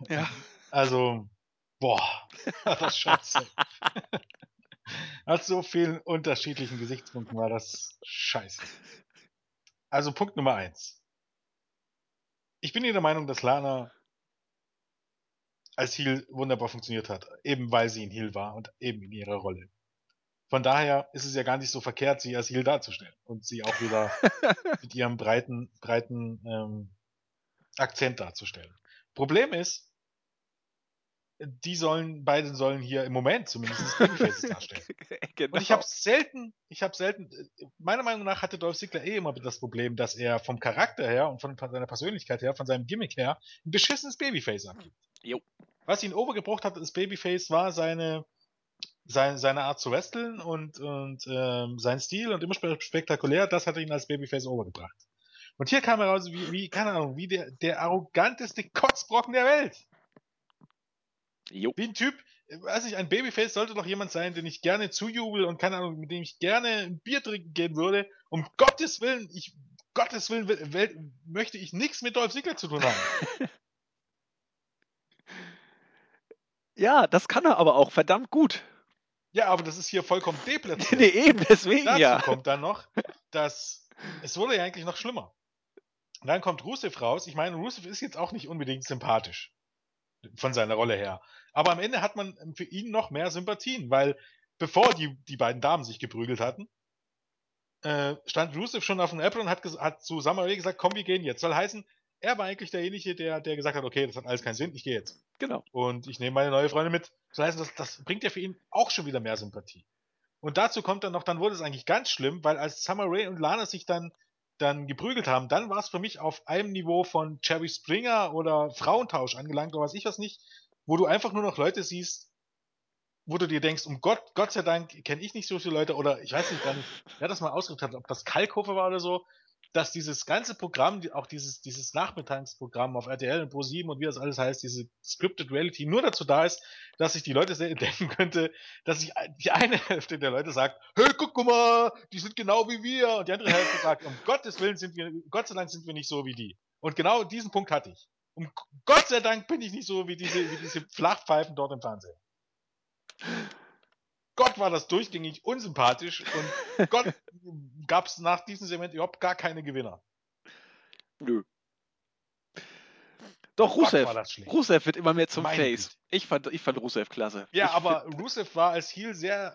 Speaker 2: Ja. Also, boah, das scheiße. Aus so vielen unterschiedlichen Gesichtspunkten war das scheiße. Also Punkt Nummer eins. Ich bin der Meinung, dass Lana als Heal wunderbar funktioniert hat. Eben weil sie ein Heal war und eben in ihrer Rolle. Von daher ist es ja gar nicht so verkehrt, sie als Heal darzustellen und sie auch wieder mit ihrem breiten, breiten ähm, Akzent darzustellen. Problem ist, die sollen, beide sollen hier im Moment zumindest Babyfaces darstellen. genau. Und ich habe selten, ich habe selten, meiner Meinung nach hatte Dolph Ziggler eh immer das Problem, dass er vom Charakter her und von seiner Persönlichkeit her, von seinem Gimmick her, ein beschissenes Babyface abgibt. Jo. Was ihn overgebrochen hat, das Babyface war seine, seine, seine Art zu wresteln und, und ähm, sein Stil und immer spektakulär, das hat ihn als Babyface overgebracht. Und hier kam er raus, wie, wie keine Ahnung, wie der, der arroganteste Kotzbrocken der Welt. Jo. Wie ein Typ, weiß ich, ein Babyface sollte doch jemand sein, den ich gerne zujubel und keine Ahnung, mit dem ich gerne ein Bier trinken gehen würde. Um Gottes Willen, ich, Gottes Willen, will, möchte ich nichts mit Dolph Ziggler zu tun haben.
Speaker 1: ja, das kann er aber auch verdammt gut.
Speaker 2: Ja, aber das ist hier vollkommen deplatziert.
Speaker 1: nee, eben, deswegen
Speaker 2: Dazu
Speaker 1: ja.
Speaker 2: kommt dann noch, dass es wurde ja eigentlich noch schlimmer. Und dann kommt Rusev raus. Ich meine, Rusev ist jetzt auch nicht unbedingt sympathisch. Von seiner Rolle her. Aber am Ende hat man für ihn noch mehr Sympathien, weil bevor die, die beiden Damen sich geprügelt hatten, äh, stand Rusev schon auf dem Apple und hat, hat zu Samuel gesagt, komm, wir gehen jetzt. Soll heißen, er war eigentlich derjenige, der, der gesagt hat, okay, das hat alles keinen Sinn, ich gehe jetzt.
Speaker 1: Genau.
Speaker 2: Und ich nehme meine neue Freundin mit. Soll heißen, das, das bringt ja für ihn auch schon wieder mehr Sympathie. Und dazu kommt dann noch, dann wurde es eigentlich ganz schlimm, weil als Summer Rae und Lana sich dann dann geprügelt haben, dann war es für mich auf einem Niveau von Jerry Springer oder Frauentausch angelangt oder was ich was nicht, wo du einfach nur noch Leute siehst, wo du dir denkst, um Gott, Gott sei Dank kenne ich nicht so viele Leute oder ich weiß nicht gar nicht, wer das mal ausgedrückt hat, ob das Kalkhofer war oder so, dass dieses ganze Programm, auch dieses, dieses Nachmittagsprogramm auf RTL und Pro7 und wie das alles heißt, diese Scripted Reality nur dazu da ist, dass sich die Leute denken könnte, dass sich die eine Hälfte der Leute sagt, hey, guck mal, die sind genau wie wir und die andere Hälfte sagt, um Gottes Willen sind wir, Gott sei Dank sind wir nicht so wie die. Und genau diesen Punkt hatte ich. Um Gott sei Dank bin ich nicht so wie diese, wie diese Flachpfeifen dort im Fernsehen. Gott war das durchgängig unsympathisch und Gott gab es nach diesem Segment überhaupt gar keine Gewinner.
Speaker 1: Nö. Doch, Rusev. Rusev wird immer mehr zum mein Face. Ich fand, ich fand Rusev klasse.
Speaker 2: Ja,
Speaker 1: ich
Speaker 2: aber Rusev war als Heel sehr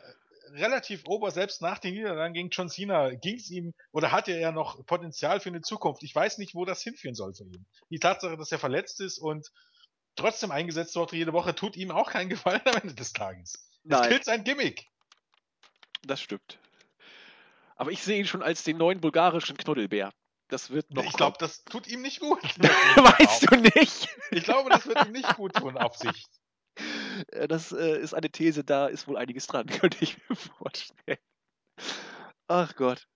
Speaker 2: relativ ober, selbst nach den Niederlagen gegen John Cena ging es ihm oder hatte er noch Potenzial für eine Zukunft. Ich weiß nicht, wo das hinführen soll für ihn. Die Tatsache, dass er verletzt ist und trotzdem eingesetzt wird jede Woche, tut ihm auch keinen Gefallen am Ende des Tages. Das
Speaker 1: Nein.
Speaker 2: killt sein Gimmick.
Speaker 1: Das stimmt. Aber ich sehe ihn schon als den neuen bulgarischen Knuddelbär. Das wird noch.
Speaker 2: ich glaube, das tut ihm nicht gut.
Speaker 1: weißt du nicht?
Speaker 2: Ich glaube, das wird ihm nicht gut tun auf Sicht.
Speaker 1: Äh, Das äh, ist eine These, da ist wohl einiges dran, könnte ich mir vorstellen. Ach Gott.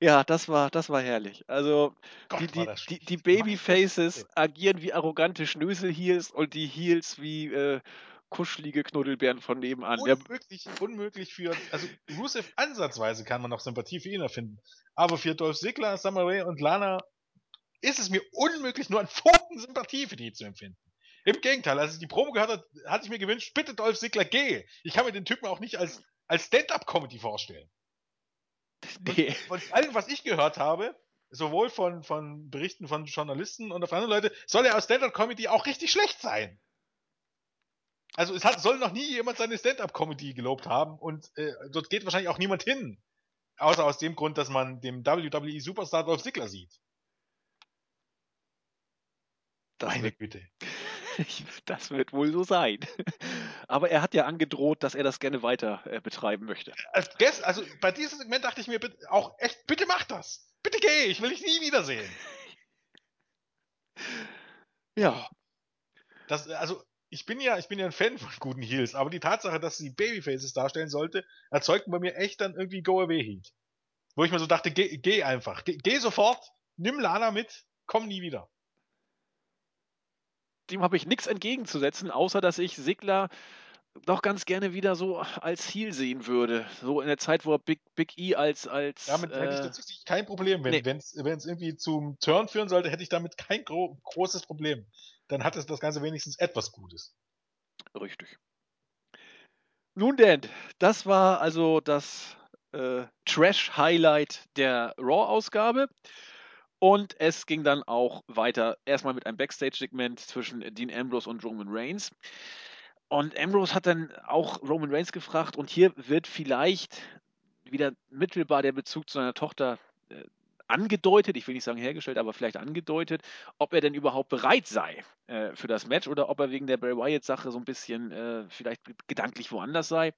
Speaker 1: Ja, das war, das war herrlich. Also,
Speaker 2: Gott,
Speaker 1: die, die, die, die Babyfaces agieren wie arrogante Schnösel-Heels und die Heels wie äh, kuschelige Knuddelbären von nebenan.
Speaker 2: Unmöglich, unmöglich für, also Rusev ansatzweise kann man noch Sympathie für ihn erfinden. Aber für Dolph Ziggler, Summer Rae und Lana ist es mir unmöglich, nur einen Funken Sympathie für die zu empfinden. Im Gegenteil, als ich die Promo gehört habe, hatte ich mir gewünscht, bitte Dolph Ziggler, geh. Ich kann mir den Typen auch nicht als, als Stand-Up-Comedy vorstellen.
Speaker 1: nee.
Speaker 2: Von allem, was ich gehört habe, sowohl von, von Berichten von Journalisten und auf andere Leute, soll er aus Stand-Up-Comedy auch richtig schlecht sein. Also es hat, soll noch nie jemand seine Stand-Up-Comedy gelobt haben und äh, dort geht wahrscheinlich auch niemand hin. Außer aus dem Grund, dass man dem WWE Superstar Dolph Ziggler sieht.
Speaker 1: Das
Speaker 2: Meine Güte.
Speaker 1: Das wird wohl so sein. Aber er hat ja angedroht, dass er das gerne weiter äh, betreiben möchte.
Speaker 2: Also bei diesem Segment dachte ich mir bitte, auch echt, bitte mach das. Bitte geh, ich will dich nie wiedersehen.
Speaker 1: Ja,
Speaker 2: Das, also, ich bin ja, ich bin ja ein Fan von guten Heels, aber die Tatsache, dass sie Babyfaces darstellen sollte, erzeugt bei mir echt dann irgendwie Go-Away-Heat. Wo ich mir so dachte, geh, geh einfach. Geh, geh sofort, nimm Lana mit, komm nie wieder.
Speaker 1: Dem habe ich nichts entgegenzusetzen, außer dass ich Sigler doch ganz gerne wieder so als Heel sehen würde. So in der Zeit, wo er Big, Big E als, als
Speaker 2: Damit hätte ich
Speaker 1: äh,
Speaker 2: tatsächlich kein Problem. Wenn
Speaker 1: nee.
Speaker 2: es irgendwie zum Turn führen sollte, hätte ich damit kein gro großes Problem. Dann hat es das Ganze wenigstens etwas Gutes.
Speaker 1: Richtig. Nun denn, das war also das äh, Trash-Highlight der Raw-Ausgabe. Und es ging dann auch weiter, erstmal mit einem Backstage-Segment zwischen Dean Ambrose und Roman Reigns. Und Ambrose hat dann auch Roman Reigns gefragt, und hier wird vielleicht wieder mittelbar der Bezug zu seiner Tochter äh, angedeutet, ich will nicht sagen hergestellt, aber vielleicht angedeutet, ob er denn überhaupt bereit sei äh, für das Match oder ob er wegen der Bray Wyatt-Sache so ein bisschen äh, vielleicht gedanklich woanders sei.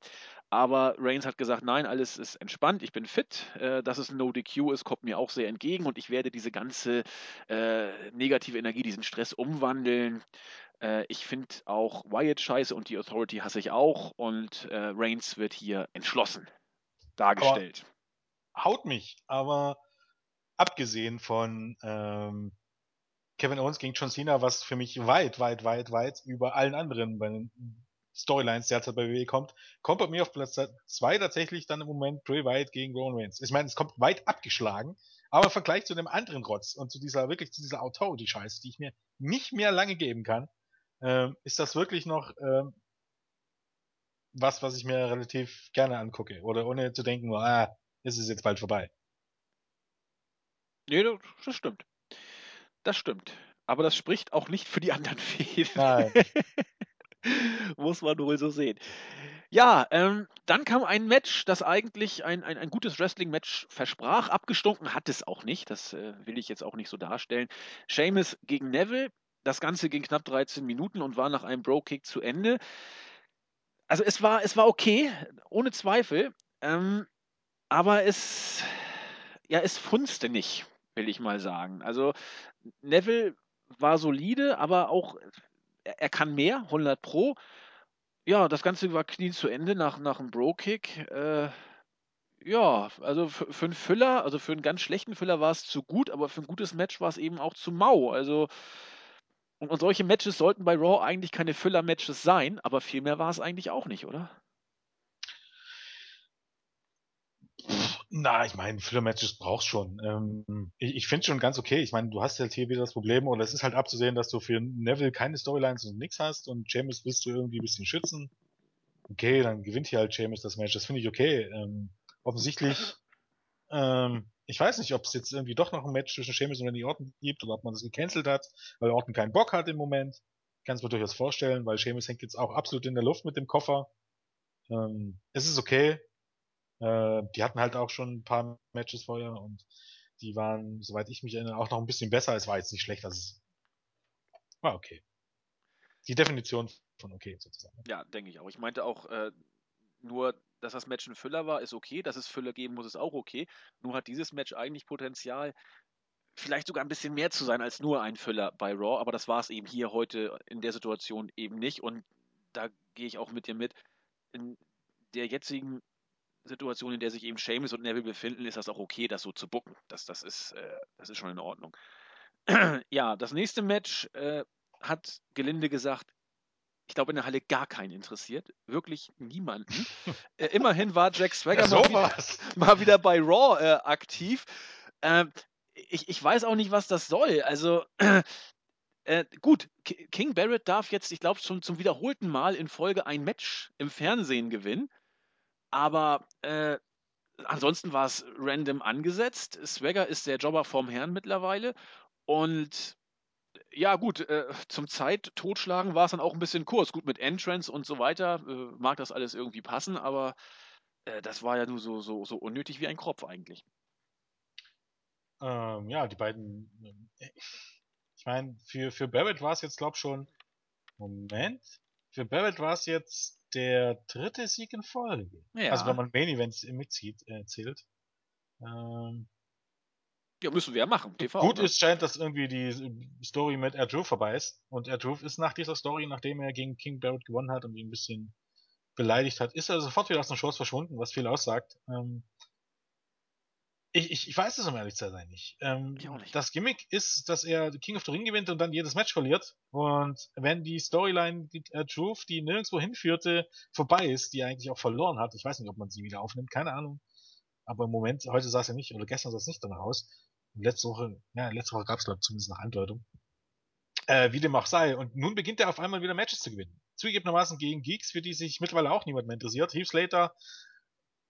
Speaker 1: Aber Reigns hat gesagt, nein, alles ist entspannt, ich bin fit, äh, dass es ein No-DQ ist, kommt mir auch sehr entgegen und ich werde diese ganze äh, negative Energie, diesen Stress umwandeln. Äh, ich finde auch Wyatt scheiße und die Authority hasse ich auch und äh, Reigns wird hier entschlossen dargestellt.
Speaker 2: Haut mich, aber abgesehen von ähm, Kevin Owens gegen John Cena, was für mich weit, weit, weit, weit über allen anderen bei den Storylines derzeit bei WWE kommt, kommt bei mir auf Platz 2 tatsächlich dann im Moment Bray Wyatt gegen Roman Reigns. Ich meine, es kommt weit abgeschlagen, aber im Vergleich zu dem anderen Rotz und zu dieser, wirklich zu dieser Authority-Scheiße, die ich mir nicht mehr lange geben kann, ähm, ist das wirklich noch ähm, was, was ich mir relativ gerne angucke. Oder ohne zu denken, ah, ist es jetzt bald vorbei.
Speaker 1: Nee, das, stimmt. Das stimmt. Aber das spricht auch nicht für die anderen Fäden.
Speaker 2: Nein.
Speaker 1: Muss man wohl so sehen. Ja, ähm, dann kam ein Match, das eigentlich ein, ein, ein gutes Wrestling-Match versprach. Abgestunken hat es auch nicht. Das äh, will ich jetzt auch nicht so darstellen. Seamus gegen Neville. Das Ganze ging knapp 13 Minuten und war nach einem Bro-Kick zu Ende. Also es war, es war okay, ohne Zweifel. Ähm, aber es, ja, es funzte nicht, will ich mal sagen. Also Neville war solide, aber auch er, kann mehr, 100 Pro. Ja, das Ganze war Knie zu Ende nach, nach einem Bro-Kick. Äh, ja, also für, für einen Füller, also für einen ganz schlechten Füller war es zu gut, aber für ein gutes Match war es eben auch zu mau. Also und, und solche Matches sollten bei Raw eigentlich keine Füller-Matches sein, aber viel mehr war es eigentlich auch nicht, oder?
Speaker 2: Na, ich meine, Filler-Matches brauchst schon. Ähm, ich ich finde schon ganz okay. Ich meine, du hast halt hier wieder das Problem, oder es ist halt abzusehen, dass du für Neville keine Storylines und nix hast und James willst du irgendwie ein bisschen schützen. Okay, dann gewinnt hier halt James das Match. Das finde ich okay. Ähm, offensichtlich, ähm, ich weiß nicht, ob es jetzt irgendwie doch noch ein Match zwischen James und Randy Orton gibt oder ob man das gecancelt hat, weil Orton keinen Bock hat im Moment. Ich kann es mir durchaus vorstellen, weil James hängt jetzt auch absolut in der Luft mit dem Koffer. Ähm, es ist okay. Äh, die hatten halt auch schon ein paar Matches vorher und die waren, soweit ich mich erinnere, auch noch ein bisschen besser. Es war jetzt nicht schlecht, also es war okay. Die Definition von okay sozusagen.
Speaker 1: Ja, denke ich auch. Ich meinte auch, äh, nur, dass das Match ein Füller war, ist okay. Dass es Füller geben muss, ist auch okay. Nur hat dieses Match eigentlich Potenzial, vielleicht sogar ein bisschen mehr zu sein als nur ein Füller bei Raw. Aber das war es eben hier heute in der Situation eben nicht. Und da gehe ich auch mit dir mit. In der jetzigen Situation, in der sich eben Seamus und Neville befinden, ist das auch okay, das so zu bucken. Das, das, ist, äh, das ist schon in Ordnung. ja, das nächste Match äh, hat gelinde gesagt, ich glaube, in der Halle gar keinen interessiert. Wirklich niemanden. äh, immerhin war Jack Swagger mal, wieder, mal wieder bei Raw äh, aktiv. Ähm, ich, ich weiß auch nicht, was das soll. Also, äh, gut, Ki- King Barrett darf jetzt, ich glaube, schon zum wiederholten Mal in Folge ein Match im Fernsehen gewinnen. Aber äh, ansonsten war es random angesetzt. Swagger ist der Jobber vom Herrn mittlerweile. Und ja, gut, äh, zum Zeit totschlagen war es dann auch ein bisschen kurz. Gut, mit Entrance und so weiter äh, mag das alles irgendwie passen, aber äh, das war ja nur so, so, so unnötig wie ein Kropf eigentlich.
Speaker 2: Ähm, ja, die beiden. äh, Ich meine, für, für Barrett war es jetzt, glaub schon. Moment. Für Barrett war es jetzt der dritte Sieg in Folge. Also wenn
Speaker 1: Ja,
Speaker 2: man Main Events mitzieht, äh, zählt. Ähm,
Speaker 1: ja, müssen wir ja machen, TV,
Speaker 2: gut
Speaker 1: ne?
Speaker 2: ist, scheint, dass irgendwie die Story mit Drew vorbei ist. Und Drew ist nach dieser Story, nachdem er gegen King Barrett gewonnen hat und ihn ein bisschen beleidigt hat, ist er sofort wieder aus den Shows verschwunden, was viel aussagt. Ähm, ich, ich, ich weiß es, um ehrlich zu sein, nicht. Ähm,
Speaker 1: nicht.
Speaker 2: das Gimmick ist, dass er King of the Ring gewinnt und dann jedes Match verliert. Und wenn die Storyline äh, Truth, die nirgendwo hinführte, vorbei ist, die er eigentlich auch verloren hat, ich weiß nicht, ob man sie wieder aufnimmt, keine Ahnung. Aber im Moment, heute es ja nicht, oder gestern sah es nicht danach aus. Letzte Woche, ja, letzte Woche gab es, glaube ich, zumindest eine Andeutung. Äh, wie dem auch sei. Und nun beginnt er auf einmal wieder Matches zu gewinnen. Zugegebenermaßen gegen Geeks, für die sich mittlerweile auch niemand mehr interessiert. Heath Slater,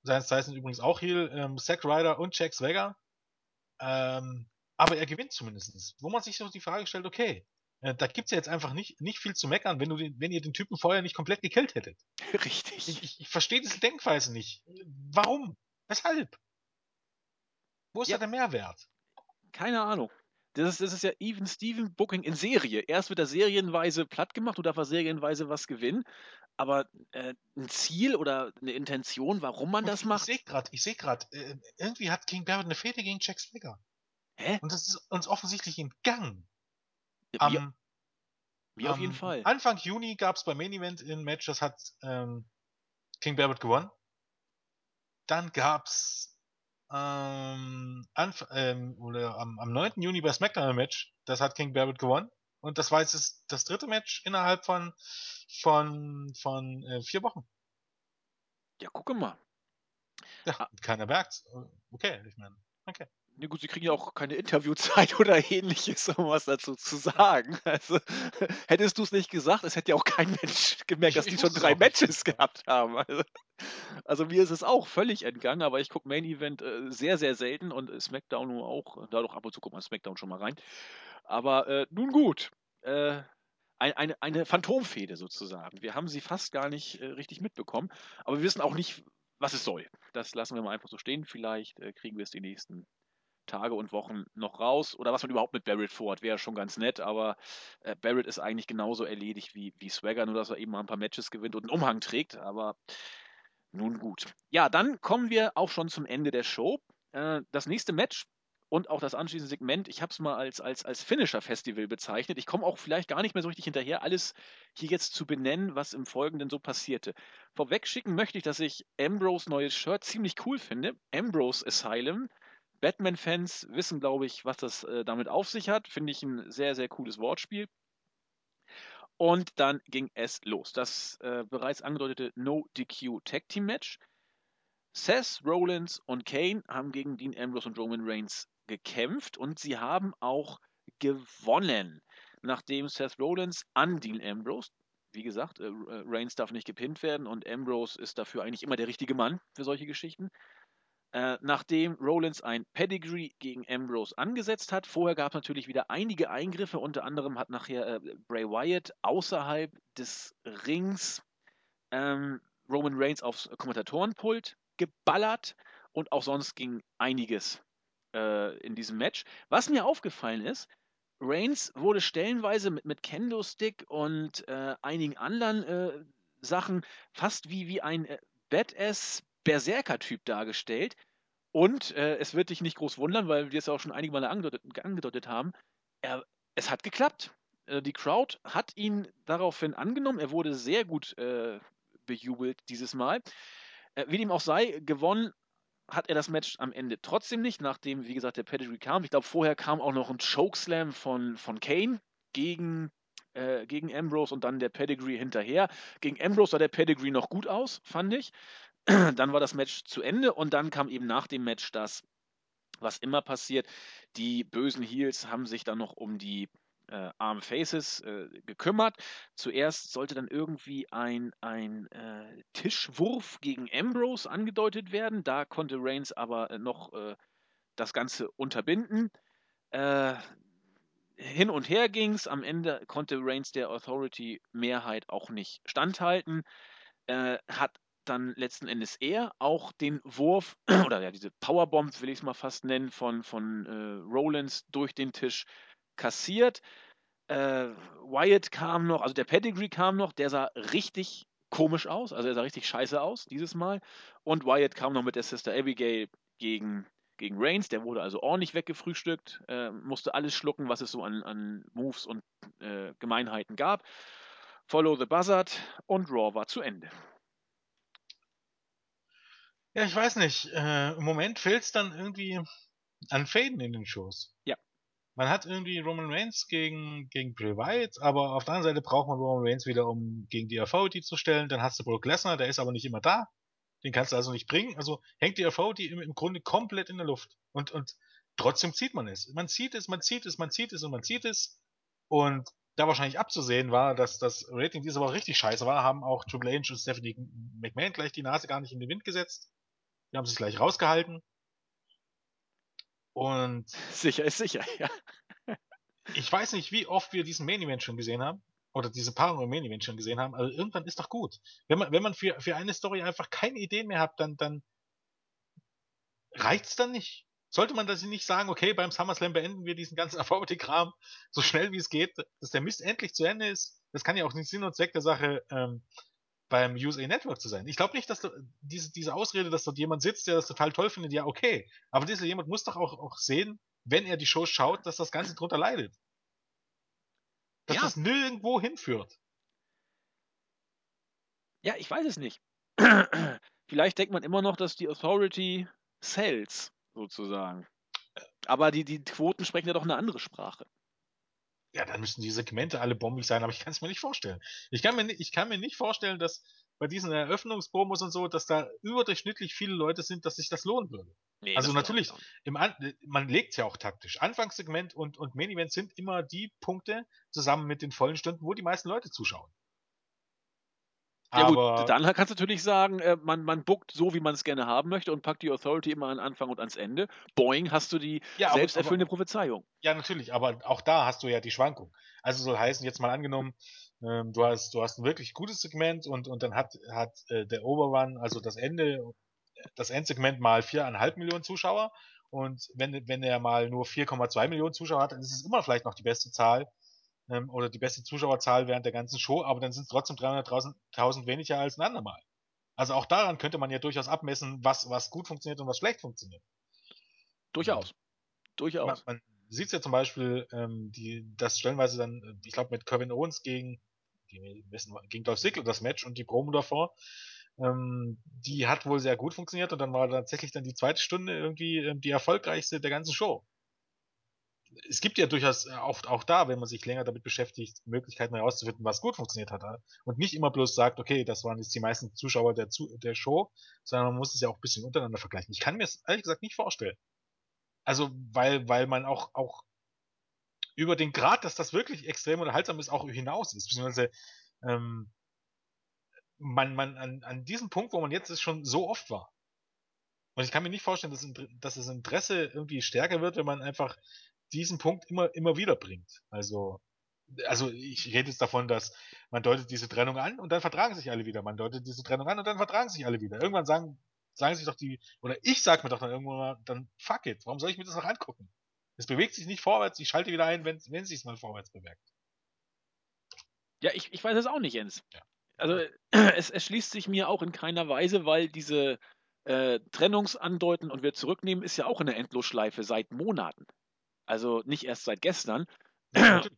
Speaker 2: seines Zeichens übrigens auch Heel, ähm, Zack Ryder und Jack Swagger. Ähm, aber er gewinnt zumindest. Wo man sich so die Frage stellt, okay, äh, da gibt's ja jetzt einfach nicht, nicht viel zu meckern, wenn, du den, wenn ihr den Typen vorher nicht komplett gekillt hättet. Ich,
Speaker 1: Richtig.
Speaker 2: ich, ich verstehe diese Denkweise nicht. Warum? Weshalb? Wo ist
Speaker 1: Ja.
Speaker 2: da der Mehrwert?
Speaker 1: Keine Ahnung. Das ist, das ist ja Even Steven Booking in Serie. Erst wird er serienweise platt gemacht oder darf er serienweise was gewinnen. Aber äh, ein Ziel oder eine Intention, warum man
Speaker 2: Und
Speaker 1: das
Speaker 2: ich,
Speaker 1: macht,
Speaker 2: Ich sehe gerade, ich sehe gerade, äh, irgendwie hat King Barrett eine Fehde gegen Jack Swagger.
Speaker 1: hä?
Speaker 2: Und das ist uns offensichtlich entgangen.
Speaker 1: Mir,
Speaker 2: Am,
Speaker 1: mir auf jeden Fall.
Speaker 2: Anfang Juni gab es beim Main Event ein Match, das hat ähm, King Barrett gewonnen. Dann gab's ähm, Anf ähm, oder am, am 9. Juni bei SmackDown ein Match, das hat King Barrett gewonnen. Und das war jetzt das, dritte Match innerhalb von von von äh, vier Wochen.
Speaker 1: Ja, gucke mal.
Speaker 2: Ja,
Speaker 1: Ah.
Speaker 2: keiner merkt's. Okay, ich meine, okay.
Speaker 1: Ja, gut, sie kriegen ja auch keine Interviewzeit oder ähnliches, um was dazu zu sagen. Also, hättest du es nicht gesagt, es hätte ja auch kein Mensch gemerkt, dass
Speaker 2: ich
Speaker 1: die schon drei. Matches gehabt haben. Also, also mir ist es auch völlig entgangen, aber ich gucke Main Event äh, sehr, sehr selten und äh, SmackDown nur auch. Da doch ab und zu guckt man SmackDown schon mal rein. Aber äh, nun gut. Äh, ein, eine, eine Phantomfehde sozusagen. Wir haben sie fast gar nicht äh, richtig mitbekommen, aber wir wissen auch nicht, was es soll. Das lassen wir mal einfach so stehen. Vielleicht äh, kriegen wir es die nächsten Tage und Wochen noch raus. Oder was man überhaupt mit Barrett vorhat, wäre schon ganz nett, aber äh, Barrett ist eigentlich genauso erledigt wie, wie Swagger, nur dass er eben mal ein paar Matches gewinnt und einen Umhang trägt. Aber nun gut. Ja, dann kommen wir auch schon zum Ende der Show. Äh, das nächste Match und auch das anschließende Segment, ich habe es mal als, als, als Finisher-Festival bezeichnet. Ich komme auch vielleicht gar nicht mehr so richtig hinterher, alles hier jetzt zu benennen, was im Folgenden so passierte. Vorweg schicken möchte ich, dass ich Ambrose neues Shirt ziemlich cool finde. Ambrose Asylum. Batman-Fans wissen, glaube ich, was das äh, damit auf sich hat. Finde ich ein sehr, sehr cooles Wortspiel. Und dann ging es los. Das äh, bereits angedeutete No-DQ Tag Team Match. Seth Rollins und Kane haben gegen Dean Ambrose und Roman Reigns gekämpft und sie haben auch gewonnen. Nachdem Seth Rollins an Dean Ambrose, wie gesagt, äh, Reigns darf nicht gepinnt werden und Ambrose ist dafür eigentlich immer der richtige Mann für solche Geschichten. Äh, nachdem Rollins ein Pedigree gegen Ambrose angesetzt hat, vorher gab es natürlich wieder einige Eingriffe, unter anderem hat nachher äh, Bray Wyatt außerhalb des Rings ähm, Roman Reigns aufs Kommentatorenpult geballert und auch sonst ging einiges äh, in diesem Match. Was mir aufgefallen ist, Reigns wurde stellenweise mit, mit Kendo-Stick und äh, einigen anderen äh, Sachen fast wie, wie ein Badass Berserker-Typ dargestellt. Und äh, es wird dich nicht groß wundern, weil wir es ja auch schon einige Male angedeutet, angedeutet haben. Er, es hat geklappt. Äh, die Crowd hat ihn daraufhin angenommen. Er wurde sehr gut äh, bejubelt dieses Mal. Äh, wie dem auch sei, gewonnen hat er das Match am Ende trotzdem nicht, nachdem, wie gesagt, der Pedigree kam. Ich glaube, vorher kam auch noch ein Chokeslam von, von Kane gegen, äh, gegen Ambrose und dann der Pedigree hinterher. Gegen Ambrose sah der Pedigree noch gut aus, fand ich. Dann war das Match zu Ende und dann kam eben nach dem Match das, was immer passiert. Die bösen Heels haben sich dann noch um die äh, Arm Faces äh, gekümmert. Zuerst sollte dann irgendwie ein, ein äh, Tischwurf gegen Ambrose angedeutet werden. Da konnte Reigns aber äh, noch äh, das Ganze unterbinden. Äh, hin und her ging es. Am Ende konnte Reigns der Authority-Mehrheit auch nicht standhalten. hat dann letzten Endes er auch den Wurf oder ja diese Powerbomb will ich es mal fast nennen von von äh, Rollins durch den Tisch kassiert. Äh, Wyatt kam noch, also der Pedigree kam noch, der sah richtig komisch aus, also er sah richtig scheiße aus dieses Mal. Und Wyatt kam noch mit der Sister Abigail gegen, gegen Reigns, der wurde also ordentlich weggefrühstückt, äh, musste alles schlucken, was es so an, an Moves und äh, Gemeinheiten gab. Follow the Buzzard und Raw war zu Ende.
Speaker 2: Ja, ich weiß nicht. Äh, Im Moment fehlt es dann irgendwie an Fäden in den Shows.
Speaker 1: Ja
Speaker 2: man hat irgendwie Roman Reigns gegen, gegen Bray Wyatt, aber auf der anderen Seite braucht man Roman Reigns wieder, um gegen die Authority zu stellen. Dann hast du Brock Lesnar, der ist aber nicht immer da. Den kannst du also nicht bringen. Also hängt die Authority im, im Grunde komplett in der Luft. Und, und trotzdem zieht man es. Man zieht es, man zieht es, man zieht es und man zieht es. Und da wahrscheinlich abzusehen war, dass das Rating diese Woche richtig scheiße war, haben auch Triple H und Stephanie McMahon gleich die Nase gar nicht in den Wind gesetzt. Die haben sich gleich rausgehalten. Und
Speaker 1: sicher ist sicher, ja.
Speaker 2: ich weiß nicht, wie oft wir diesen Main Event schon gesehen haben. Oder diese Paarung im Main Event schon gesehen haben. Also irgendwann ist doch gut. Wenn man, wenn man für, für eine Story einfach keine Ideen mehr hat, dann, dann reicht's dann nicht. Sollte man das nicht sagen, okay, beim SummerSlam beenden wir diesen ganzen Authority-Kram so schnell wie es geht, dass der Mist endlich zu Ende ist. Das kann ja auch nicht Sinn und Zweck der Sache ähm, beim USA Network zu sein. Ich glaube nicht, dass du, diese, diese Ausrede, dass dort jemand sitzt, der das total toll findet, ja, okay. Aber dieser jemand muss doch auch, auch sehen, wenn er die Show schaut, dass das Ganze drunter leidet. Dass ja. das nirgendwo hinführt.
Speaker 1: Ja, ich weiß es nicht. Vielleicht denkt man immer noch, dass die Authority sells, sozusagen. Aber die, die Quoten sprechen ja doch eine andere Sprache
Speaker 2: ja, dann müssen die Segmente alle bombig sein, aber ich kann es mir nicht vorstellen. Ich kann mir, nicht, ich kann mir nicht vorstellen, dass bei diesen Eröffnungspromos und so, dass da überdurchschnittlich viele Leute sind, dass sich das lohnen würde. Nee, also natürlich, im An man legt es ja auch taktisch. Anfangssegment und, und Main Event sind immer die Punkte zusammen mit den vollen Stunden, wo die meisten Leute zuschauen.
Speaker 1: Ja aber gut, dann kannst du natürlich sagen, äh, man, man bookt so, wie man es gerne haben möchte und packt die Authority immer an Anfang und ans Ende. Boing, hast du die ja, selbsterfüllende aber, Prophezeiung.
Speaker 2: Ja, natürlich, aber auch da hast du ja die Schwankung. Also soll heißen, jetzt mal angenommen, ähm, du hast du hast ein wirklich gutes Segment und und dann hat hat äh, der Overrun, also das Ende, das Endsegment mal viereinhalb Millionen Zuschauer und wenn wenn er mal nur 4,2 Millionen Zuschauer hat, dann ist es immer vielleicht noch die beste Zahl ähm, oder die beste Zuschauerzahl während der ganzen Show, aber dann sind es trotzdem 300.000 weniger als ein andermal. Also auch daran könnte man ja durchaus abmessen, was, was gut funktioniert und was schlecht funktioniert.
Speaker 1: Durchaus. Durchaus.
Speaker 2: Man, man sieht ja zum Beispiel, ähm, die, das stellenweise dann, ich glaube, mit Kevin Owens gegen, gegen Dolph Ziggler das Match und die Promo davor, ähm, die hat wohl sehr gut funktioniert und dann war tatsächlich dann die zweite Stunde irgendwie ähm, die erfolgreichste der ganzen Show es gibt ja durchaus oft auch da, wenn man sich länger damit beschäftigt, Möglichkeiten herauszufinden, was gut funktioniert hat. Und nicht immer bloß sagt, okay, das waren jetzt die meisten Zuschauer der, der Show, sondern man muss es ja auch ein bisschen untereinander vergleichen. Ich kann mir es ehrlich gesagt nicht vorstellen. Also, weil, weil man auch, auch über den Grad, dass das wirklich extrem unterhaltsam ist, auch hinaus ist. Beziehungsweise ähm, man, man an, an diesem Punkt, wo man jetzt ist, schon so oft war. Und ich kann mir nicht vorstellen, dass, dass das Interesse irgendwie stärker wird, wenn man einfach diesen Punkt immer, immer wieder bringt. Also, also ich rede jetzt davon, dass man deutet diese Trennung an und dann vertragen sich alle wieder. Man deutet diese Trennung an und dann vertragen sich alle wieder. Irgendwann sagen, sagen sich doch die, oder ich sag mir doch dann irgendwann mal, dann fuck it, warum soll ich mir das noch angucken? Es bewegt sich nicht vorwärts, ich schalte wieder ein, wenn, wenn es sich mal vorwärts bewegt.
Speaker 1: Ja, ich, ich weiß es auch nicht, Jens. Ja. Also es erschließt sich mir auch in keiner Weise, weil diese äh, Trennungsandeuten und wir zurücknehmen ist ja auch in der Endlosschleife seit Monaten. Also nicht erst seit gestern.
Speaker 2: Ja.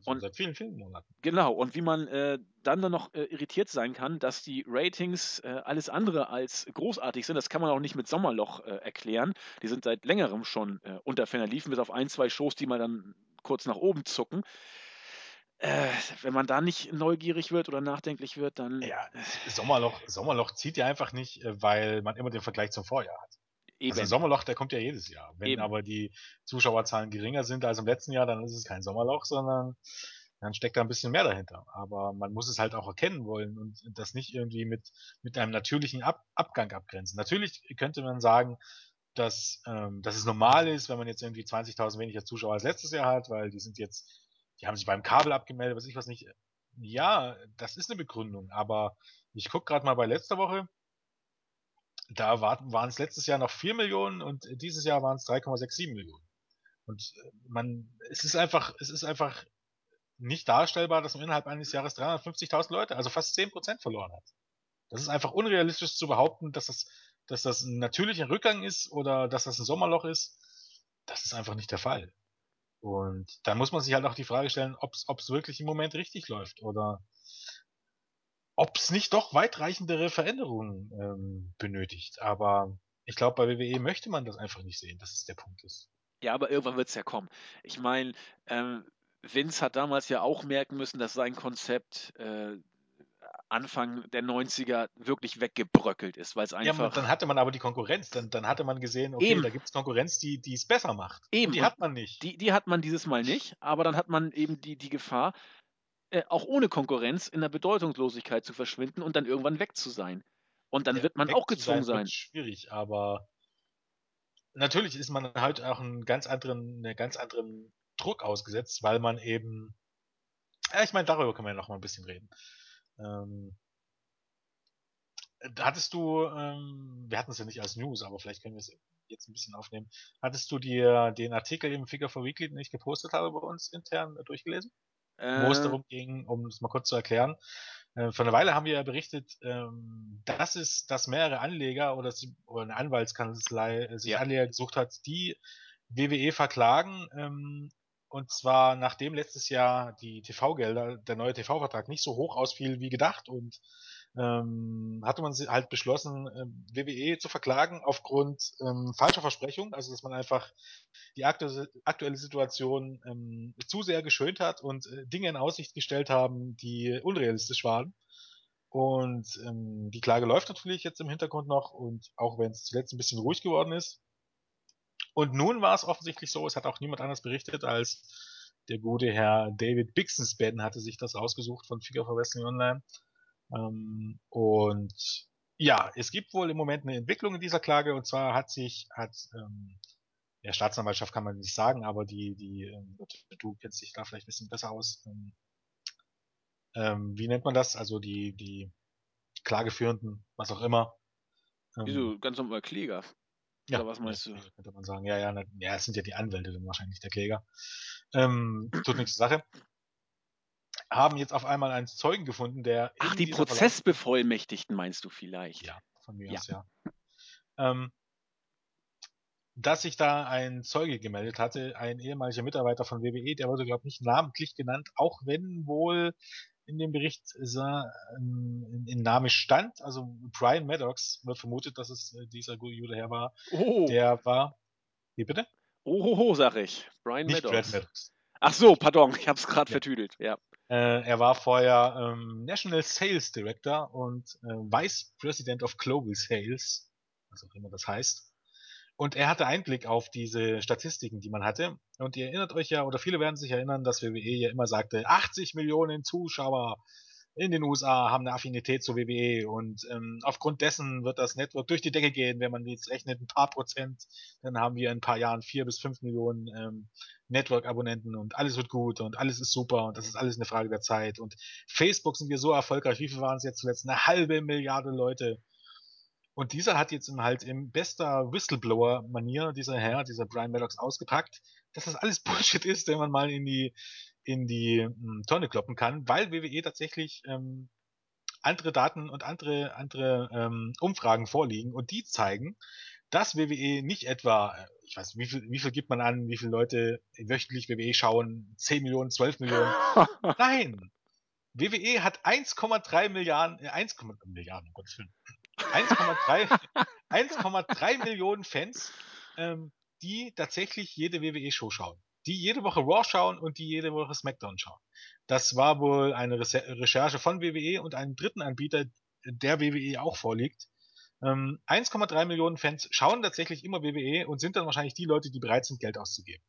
Speaker 2: Also
Speaker 1: Und-
Speaker 2: seit vielen, vielen Monaten.
Speaker 1: Genau, und wie man äh, dann dann noch äh, irritiert sein kann, dass die Ratings äh, alles andere als großartig sind, das kann man auch nicht mit Sommerloch äh, erklären. Die sind seit längerem schon äh, unter Ferner liefen, bis auf ein, zwei Shows, die mal dann kurz nach oben zucken. Äh, wenn man da nicht neugierig wird oder nachdenklich wird, dann
Speaker 2: Ja, Sommerloch, Sommerloch zieht ja einfach nicht, weil man immer den Vergleich zum Vorjahr hat.
Speaker 1: Eben.
Speaker 2: Also Sommerloch, der kommt ja jedes Jahr. Wenn
Speaker 1: Eben.
Speaker 2: aber die Zuschauerzahlen geringer sind als im letzten Jahr, dann ist es kein Sommerloch, sondern dann steckt da ein bisschen mehr dahinter. Aber man muss es halt auch erkennen wollen und das nicht irgendwie mit, mit einem natürlichen Ab Abgang abgrenzen. Natürlich könnte man sagen, dass, ähm, dass es normal ist, wenn man jetzt irgendwie 20.000 weniger Zuschauer als letztes Jahr hat, weil die sind jetzt, die haben sich beim Kabel abgemeldet, was ich was nicht. Ja, das ist eine Begründung, aber ich guck gerade mal bei letzter Woche, da waren es letztes Jahr noch 4 Millionen und dieses Jahr waren es 3,67 Millionen. Und äh, man, es ist einfach, es ist einfach nicht darstellbar, dass man innerhalb eines Jahres 350.000 Leute, also fast 10% verloren hat. Das ist einfach unrealistisch zu behaupten, dass das, dass das ein natürlicher Rückgang ist oder dass das ein Sommerloch ist. Das ist einfach nicht der Fall. Und da muss man sich halt auch die Frage stellen, ob es wirklich im Moment richtig läuft oder ob es nicht doch weitreichendere Veränderungen ähm, benötigt. Aber ich glaube, bei WWE möchte man das einfach nicht sehen, dass es der Punkt ist.
Speaker 1: Ja, aber irgendwann wird es ja kommen. Ich meine, ähm, Vince hat damals ja auch merken müssen, dass sein Konzept äh, Anfang der 90er wirklich weggebröckelt ist, weil es
Speaker 2: Ja,
Speaker 1: einfach.
Speaker 2: dann hatte man aber die Konkurrenz. Dann, dann hatte man gesehen, okay,
Speaker 1: Eben.
Speaker 2: da gibt es Konkurrenz, die es besser macht.
Speaker 1: Eben.
Speaker 2: Und die hat man nicht.
Speaker 1: die, die hat man dieses Mal nicht, aber dann hat man eben die, die Gefahr, äh, auch ohne Konkurrenz in der Bedeutungslosigkeit zu verschwinden und dann irgendwann weg zu sein. Und dann
Speaker 2: Ja,
Speaker 1: wird man auch gezwungen sein.
Speaker 2: Wird schwierig, aber natürlich ist man halt auch einen ganz anderen, einen ganz anderen Druck ausgesetzt, weil man eben, ja, ich meine, darüber können wir ja noch mal ein bisschen reden. Ähm, hattest du, ähm, wir hatten es ja nicht als News, aber vielleicht können wir es jetzt ein bisschen aufnehmen. Hattest du dir den Artikel im Figure for Weekly, den ich gepostet habe, bei uns intern durchgelesen? Wo es
Speaker 1: Äh,
Speaker 2: darum ging, um es mal kurz zu erklären. Äh, vor einer Weile haben wir ja berichtet, ähm, dass es, dass mehrere Anleger oder, sie, oder eine Anwaltskanzlei äh, sich
Speaker 1: Ja.
Speaker 2: Anleger gesucht hat, die WWE verklagen. Ähm, und zwar nachdem letztes Jahr die TV-Gelder, der neue TV-Vertrag nicht so hoch ausfiel wie gedacht und ähm, hatte man halt beschlossen, ähm, WWE zu verklagen aufgrund ähm, falscher Versprechungen, also dass man einfach die aktu aktuelle Situation ähm, zu sehr geschönt hat und äh, Dinge in Aussicht gestellt haben, die unrealistisch waren. Und ähm, die Klage läuft natürlich jetzt im Hintergrund noch und auch wenn es zuletzt ein bisschen ruhig geworden ist. Und nun war es offensichtlich so, es hat auch niemand anders berichtet als der gute Herr David Bixenspan hatte sich das rausgesucht von Figure for Wrestling Online. Ähm, und ja, es gibt wohl im Moment eine Entwicklung in dieser Klage und zwar hat sich, hat ähm, ja, Staatsanwaltschaft kann man nicht sagen, aber die, die, ähm, du kennst dich da vielleicht ein bisschen besser aus. Ähm, ähm, wie nennt man das? Also die, die Klageführenden, was auch immer. Ähm,
Speaker 1: wieso? Ganz normal Kläger.
Speaker 2: ja,
Speaker 1: oder was meinst du?
Speaker 2: Könnte man sagen. Ja, ja, na, ja, es sind ja die Anwälte dann wahrscheinlich der Kläger. Ähm, tut nichts zur Sache. Haben jetzt auf einmal einen Zeugen gefunden, der.
Speaker 1: Ach, die Prozessbevollmächtigten meinst du vielleicht?
Speaker 2: Ja, von mir
Speaker 1: Ja.
Speaker 2: aus, ja. Ähm, dass sich da ein Zeuge gemeldet hatte, ein ehemaliger Mitarbeiter von WWE, der wurde, glaube ich, nicht namentlich genannt, auch wenn wohl in dem Bericht sa- ähm, in, in Name stand. Also Brian Maddox wird vermutet, dass es äh, dieser gute Herr war.
Speaker 1: Oh,
Speaker 2: Der war. Wie bitte?
Speaker 1: ohoho, sag ich. Brian
Speaker 2: Nicht
Speaker 1: Maddox.
Speaker 2: Brad Maddox.
Speaker 1: Ach so, pardon, ich hab's gerade
Speaker 2: Ja.
Speaker 1: vertüdelt. Ja.
Speaker 2: Äh, er war vorher ähm, National Sales Director und äh, Vice President of Global Sales, was auch immer das heißt. Und er hatte Einblick auf diese Statistiken, die man hatte. Und ihr erinnert euch ja, oder viele werden sich erinnern, dass WWE ja immer sagte, 80 Millionen Zuschauer in den USA haben eine Affinität zur WWE und ähm, aufgrund dessen wird das Network durch die Decke gehen, wenn man jetzt rechnet, ein paar Prozent, dann haben wir in ein paar Jahren vier bis fünf Millionen ähm, Network-Abonnenten und alles wird gut und alles ist super und das ist alles eine Frage der Zeit. Und Facebook sind wir so erfolgreich, wie viel waren es jetzt zuletzt? Eine halbe Milliarde Leute. Und dieser hat jetzt im halt im bester Whistleblower-Manier, dieser Herr, dieser Brian Maddox, ausgepackt, dass das alles Bullshit ist, den man mal in die in die mh, Tonne kloppen kann, weil WWE tatsächlich ähm, andere Daten und andere, andere ähm, Umfragen vorliegen und die zeigen, dass WWE nicht etwa, äh, ich weiß, wie viel, wie viel gibt man an, wie viele Leute wöchentlich WWE schauen, 10 Millionen, 12 Millionen. Nein! WWE hat 1,3 Milliarden, äh, 1, Milliarden, um Gottes Willen. 1,3 1,3 Millionen Fans, ähm, die tatsächlich jede WWE-Show schauen. Die jede Woche Raw schauen und die jede Woche SmackDown schauen. Das war wohl eine Recherche von WWE und einem dritten Anbieter, der WWE auch vorliegt. Ähm, 1,3 Millionen Fans schauen tatsächlich immer WWE und sind dann wahrscheinlich die Leute, die bereit sind, Geld auszugeben.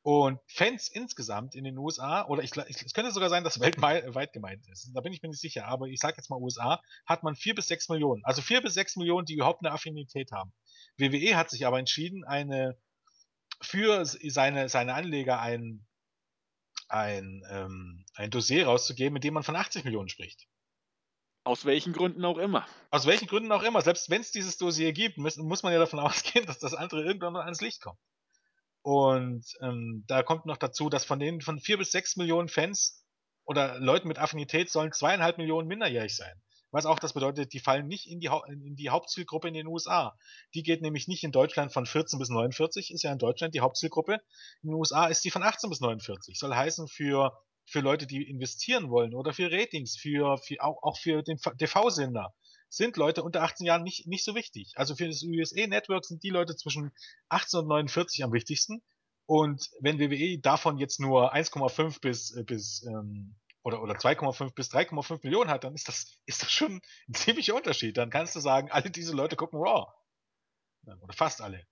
Speaker 2: Und Fans insgesamt in den USA, oder ich, ich, es könnte sogar sein, dass weltweit gemeint ist, da bin ich mir nicht sicher, aber ich sage jetzt mal USA, hat man vier bis sechs Millionen. Also vier bis sechs Millionen, die überhaupt eine Affinität haben. WWE hat sich aber entschieden, eine für seine, seine Anleger ein, ein, ähm, ein Dossier rauszugeben, mit dem man von 80 Millionen spricht.
Speaker 1: Aus welchen Gründen auch immer.
Speaker 2: Aus welchen Gründen auch immer. Selbst wenn es dieses Dossier gibt, muss, muss man ja davon ausgehen, dass das andere irgendwann mal ans Licht kommt. Und ähm, da kommt noch dazu, dass von den von vier bis sechs Millionen Fans oder Leuten mit Affinität sollen zweieinhalb Millionen minderjährig sein. Was auch das bedeutet, die fallen nicht in die, in die Hauptzielgruppe in den USA. Die geht nämlich nicht in Deutschland von 14 bis 49, ist ja in Deutschland die Hauptzielgruppe. In den USA ist die von 18 bis 49. Soll heißen, für, für Leute, die investieren wollen oder für Ratings, für, für auch, auch für den TV-Sender, sind Leute unter 18 Jahren nicht, nicht so wichtig. Also für das USA-Network sind die Leute zwischen 18 und 49 am wichtigsten. Und wenn WWE davon jetzt nur 1,5 bis, bis ähm, oder, oder 2,5 bis 3,5 Millionen hat, dann ist das, ist das schon ein ziemlicher Unterschied. Dann kannst du sagen, alle diese Leute gucken Raw. Oder fast alle.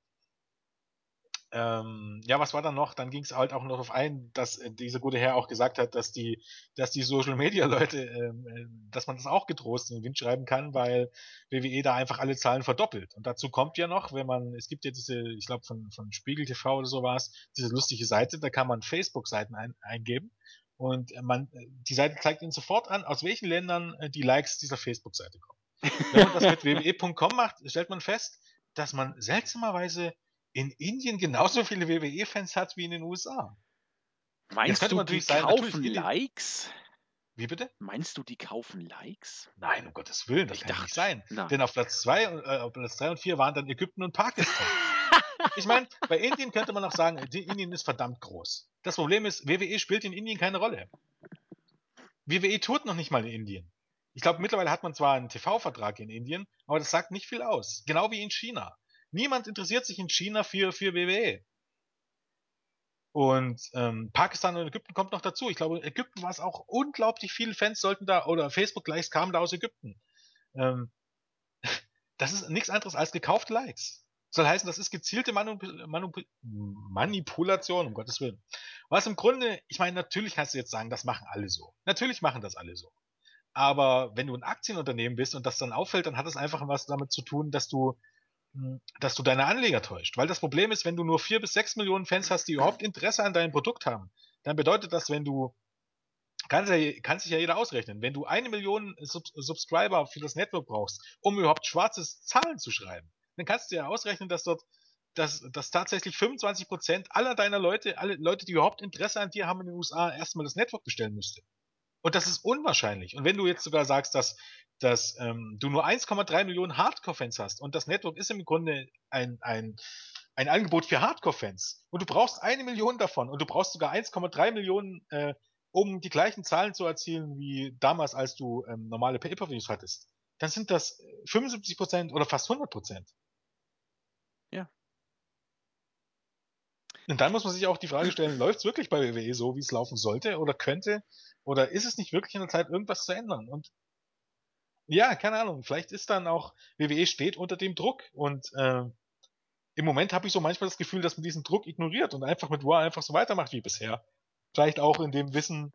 Speaker 2: Ähm, ja, was war dann noch? Dann ging es halt auch noch auf ein, dass äh, dieser gute Herr auch gesagt hat, dass die, dass die Social Media Leute, ähm, äh, dass man das auch getrost in den Wind schreiben kann, weil WWE da einfach alle Zahlen verdoppelt. Und dazu kommt ja noch, wenn man, es gibt ja diese, ich glaube von, von Spiegel TV oder sowas, diese lustige Seite, da kann man Facebook-Seiten ein, eingeben und man, äh, die Seite zeigt Ihnen sofort an, aus welchen Ländern äh, die Likes dieser Facebook-Seite kommen. Wenn man das mit wwe.com macht, stellt man fest, dass man seltsamerweise in Indien genauso viele WWE-Fans hat wie in den USA.
Speaker 1: Meinst du, die sein, kaufen Likes?
Speaker 2: Wie bitte?
Speaker 1: Meinst du, die kaufen Likes?
Speaker 2: Nein, um Gottes Willen, das ich kann dachte, nicht sein.
Speaker 1: Na.
Speaker 2: Denn auf Platz 2 äh, auf Platz 3 und 4 waren dann Ägypten und Pakistan. ich meine, bei Indien könnte man auch sagen, Indien ist verdammt groß. Das Problem ist, WWE spielt in Indien keine Rolle. WWE tut noch nicht mal in Indien. Ich glaube, mittlerweile hat man zwar einen TV-Vertrag in Indien, aber das sagt nicht viel aus. Genau wie in China. Niemand interessiert sich in China für, für WWE. Und ähm, Pakistan und Ägypten kommt noch dazu. Ich glaube, Ägypten war es auch unglaublich viele Fans sollten da, oder Facebook-Likes kamen da aus Ägypten. Ähm, das ist nichts anderes als gekaufte Likes. Soll heißen, das ist gezielte Manip Manip Manipulation, um Gottes Willen. Was im Grunde, ich meine, natürlich kannst du jetzt sagen, das machen alle so. Natürlich machen das alle so. Aber wenn du ein Aktienunternehmen bist und das dann auffällt, dann hat es einfach was damit zu tun, dass du, hm, dass du deine Anleger täuscht. Weil das Problem ist, wenn du nur vier bis sechs Millionen Fans hast, die überhaupt Interesse an deinem Produkt haben, dann bedeutet das, wenn du kann, kann sich ja jeder ausrechnen. Wenn du eine Million Sub Subscriber für das Network brauchst, um überhaupt schwarzes Zahlen zu schreiben, dann kannst du ja ausrechnen, dass dort dass, dass tatsächlich 25% aller deiner Leute, alle Leute, die überhaupt Interesse an dir haben in den USA, erstmal das Network bestellen müsste. Und das ist unwahrscheinlich. Und wenn du jetzt sogar sagst, dass, dass ähm, du nur 1,3 Millionen Hardcore-Fans hast und das Network ist im Grunde ein, ein, ein Angebot für Hardcore-Fans und du brauchst eine Million davon und du brauchst sogar 1,3 Millionen, äh, um die gleichen Zahlen zu erzielen wie damals, als du ähm, normale Pay-Per-Views hattest, dann sind das 75% oder fast 100%.
Speaker 1: Ja.
Speaker 2: Und dann muss man sich auch die Frage stellen, läuft es wirklich bei WWE so, wie es laufen sollte oder könnte? Oder ist es nicht wirklich in der Zeit, irgendwas zu ändern? Und ja, keine Ahnung, vielleicht ist dann auch, WWE steht unter dem Druck und äh, im Moment habe ich so manchmal das Gefühl, dass man diesen Druck ignoriert und einfach mit War einfach so weitermacht wie bisher. Vielleicht auch in dem Wissen,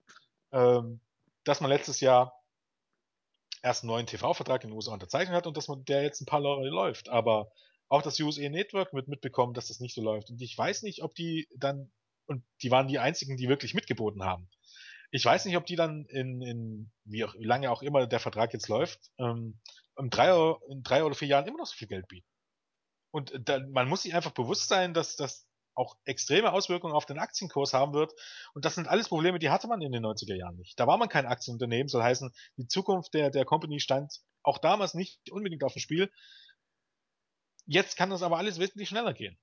Speaker 2: ähm, dass man letztes Jahr erst einen neuen TV-Vertrag in den USA unterzeichnet hat und dass man der jetzt ein paar Jahre läuft. Aber auch das USA Network wird mitbekommen, dass das nicht so läuft. Und ich weiß nicht, ob die dann, und die waren die einzigen, die wirklich mitgeboten haben. Ich weiß nicht, ob die dann in, in wie, auch, wie lange auch immer der Vertrag jetzt läuft, ähm, in, drei, in drei oder vier Jahren immer noch so viel Geld bieten. Und da, man muss sich einfach bewusst sein, dass, dass auch extreme Auswirkungen auf den Aktienkurs haben wird. Und das sind alles Probleme, die hatte man in den 90er Jahren nicht. Da war man kein Aktienunternehmen, soll heißen, die Zukunft der, der Company stand auch damals nicht unbedingt auf dem Spiel. Jetzt kann das aber alles wesentlich schneller gehen.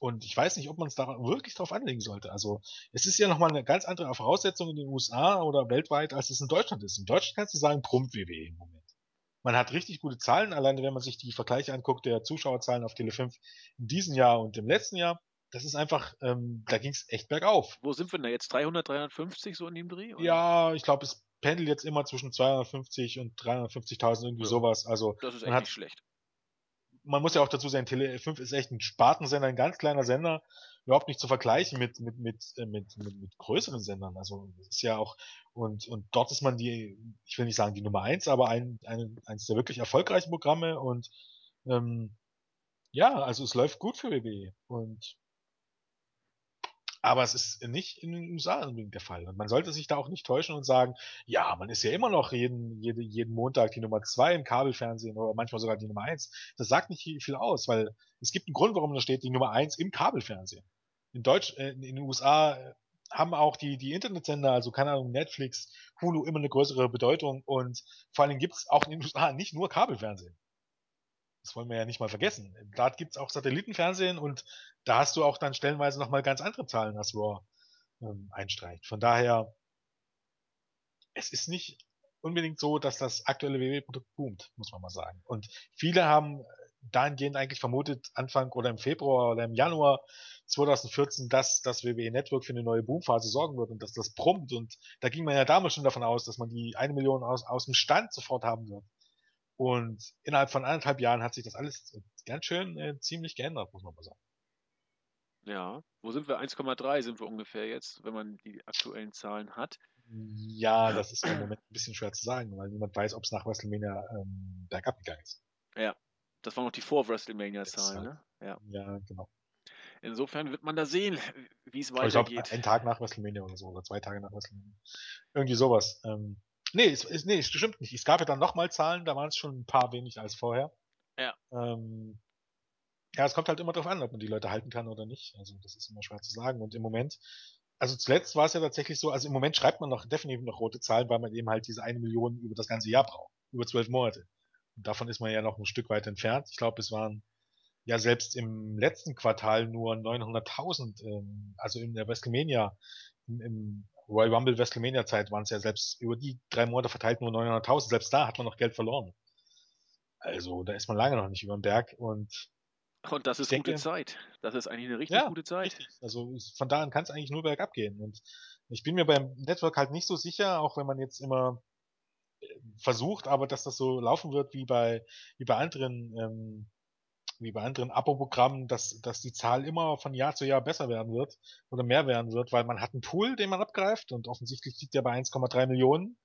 Speaker 2: Und ich weiß nicht, ob man es da wirklich drauf anlegen sollte. Also es ist ja nochmal eine ganz andere Voraussetzung in den USA oder weltweit, als es in Deutschland ist. In Deutschland kannst du sagen, prompt WWE im Moment. Man hat richtig gute Zahlen, alleine wenn man sich die Vergleiche anguckt, der Zuschauerzahlen auf Tele5 in diesem Jahr und im letzten Jahr. Das ist einfach, ähm, da ging es echt bergauf.
Speaker 1: Wo sind wir denn da jetzt? 300, 350 so in dem Dreh?
Speaker 2: Oder? Ja, ich glaube, es pendelt jetzt immer zwischen 250 und 350.000, irgendwie ja. sowas. Also,
Speaker 1: das ist echt hat, nicht schlecht
Speaker 2: man muss ja auch dazu sagen, Tele 5 ist echt ein Spartensender, ein ganz kleiner Sender, überhaupt nicht zu vergleichen mit, mit, mit, äh, mit, mit, mit größeren Sendern. Also ist ja auch, und, und dort ist man die, ich will nicht sagen die Nummer eins, aber ein, ein, eines der wirklich erfolgreichen Programme und ähm, ja, also es läuft gut für WWE. Und aber es ist nicht in den USA unbedingt der Fall. Und man sollte sich da auch nicht täuschen und sagen, ja, man ist ja immer noch jeden, jede, jeden Montag die Nummer zwei im Kabelfernsehen oder manchmal sogar die Nummer eins. Das sagt nicht viel aus, weil es gibt einen Grund, warum da steht die Nummer eins im Kabelfernsehen. In Deutsch, äh, in den USA äh, haben auch die, die Internetsender, also keine Ahnung, Netflix, Hulu immer eine größere Bedeutung und vor allen Dingen gibt es auch in den USA nicht nur Kabelfernsehen. Das wollen wir ja nicht mal vergessen. Da gibt's auch Satellitenfernsehen und da hast du auch dann stellenweise nochmal ganz andere Zahlen, als Raw ähm, einstreicht. Von daher, es ist nicht unbedingt so, dass das aktuelle WWE-Produkt boomt, muss man mal sagen. Und viele haben dahingehend eigentlich vermutet, Anfang oder im Februar oder im Januar 2014, dass das WWE Network für eine neue Boomphase sorgen wird und dass das brummt. Und da ging man ja damals schon davon aus, dass man die eine Million aus, aus dem Stand sofort haben wird. Und innerhalb von anderthalb Jahren hat sich das alles ganz schön äh, ziemlich geändert, muss man mal sagen.
Speaker 1: Ja, wo sind wir? 1,3 sind wir ungefähr jetzt, wenn man die aktuellen Zahlen hat.
Speaker 2: Ja, das ist im Moment ein bisschen schwer zu sagen, weil niemand weiß, ob es nach WrestleMania ähm, bergab gegangen ist.
Speaker 1: Ja, das waren noch die Vor-WrestleMania-Zahlen, ne?
Speaker 2: Ja. ja, genau.
Speaker 1: Insofern wird man da sehen, wie es weitergeht. Ich
Speaker 2: glaube, einen Tag nach WrestleMania oder so, oder zwei Tage nach WrestleMania. Irgendwie sowas. Ähm, nee, es, es, nee, es stimmt nicht. Es gab ja dann nochmal Zahlen, da waren es schon ein paar weniger als vorher.
Speaker 1: Ja.
Speaker 2: Ähm, ja, es kommt halt immer darauf an, ob man die Leute halten kann oder nicht. Also das ist immer schwer zu sagen. Und im Moment, also zuletzt war es ja tatsächlich so, also im Moment schreibt man noch definitiv noch rote Zahlen, weil man eben halt diese eine Million über das ganze Jahr braucht, über zwölf Monate. Und davon ist man ja noch ein Stück weit entfernt. Ich glaube, es waren ja selbst im letzten Quartal nur 900.000, ähm, also in der WrestleMania, im, im Royal Rumble WrestleMania Zeit waren es ja selbst über die drei Monate verteilt nur 900.000. Selbst da hat man noch Geld verloren. Also da ist man lange noch nicht über den Berg und
Speaker 1: und das ist denke, gute Zeit. Das ist eigentlich eine richtig ja, gute Zeit. Richtig.
Speaker 2: Also von da an kann es eigentlich nur bergab gehen. Und ich bin mir beim Network halt nicht so sicher, auch wenn man jetzt immer äh, versucht, aber dass das so laufen wird wie bei wie bei anderen ähm, wie bei anderen Abo-Programmen, dass, dass die Zahl immer von Jahr zu Jahr besser werden wird oder mehr werden wird, weil man hat einen Pool, den man abgreift und offensichtlich liegt der bei 1,3 Millionen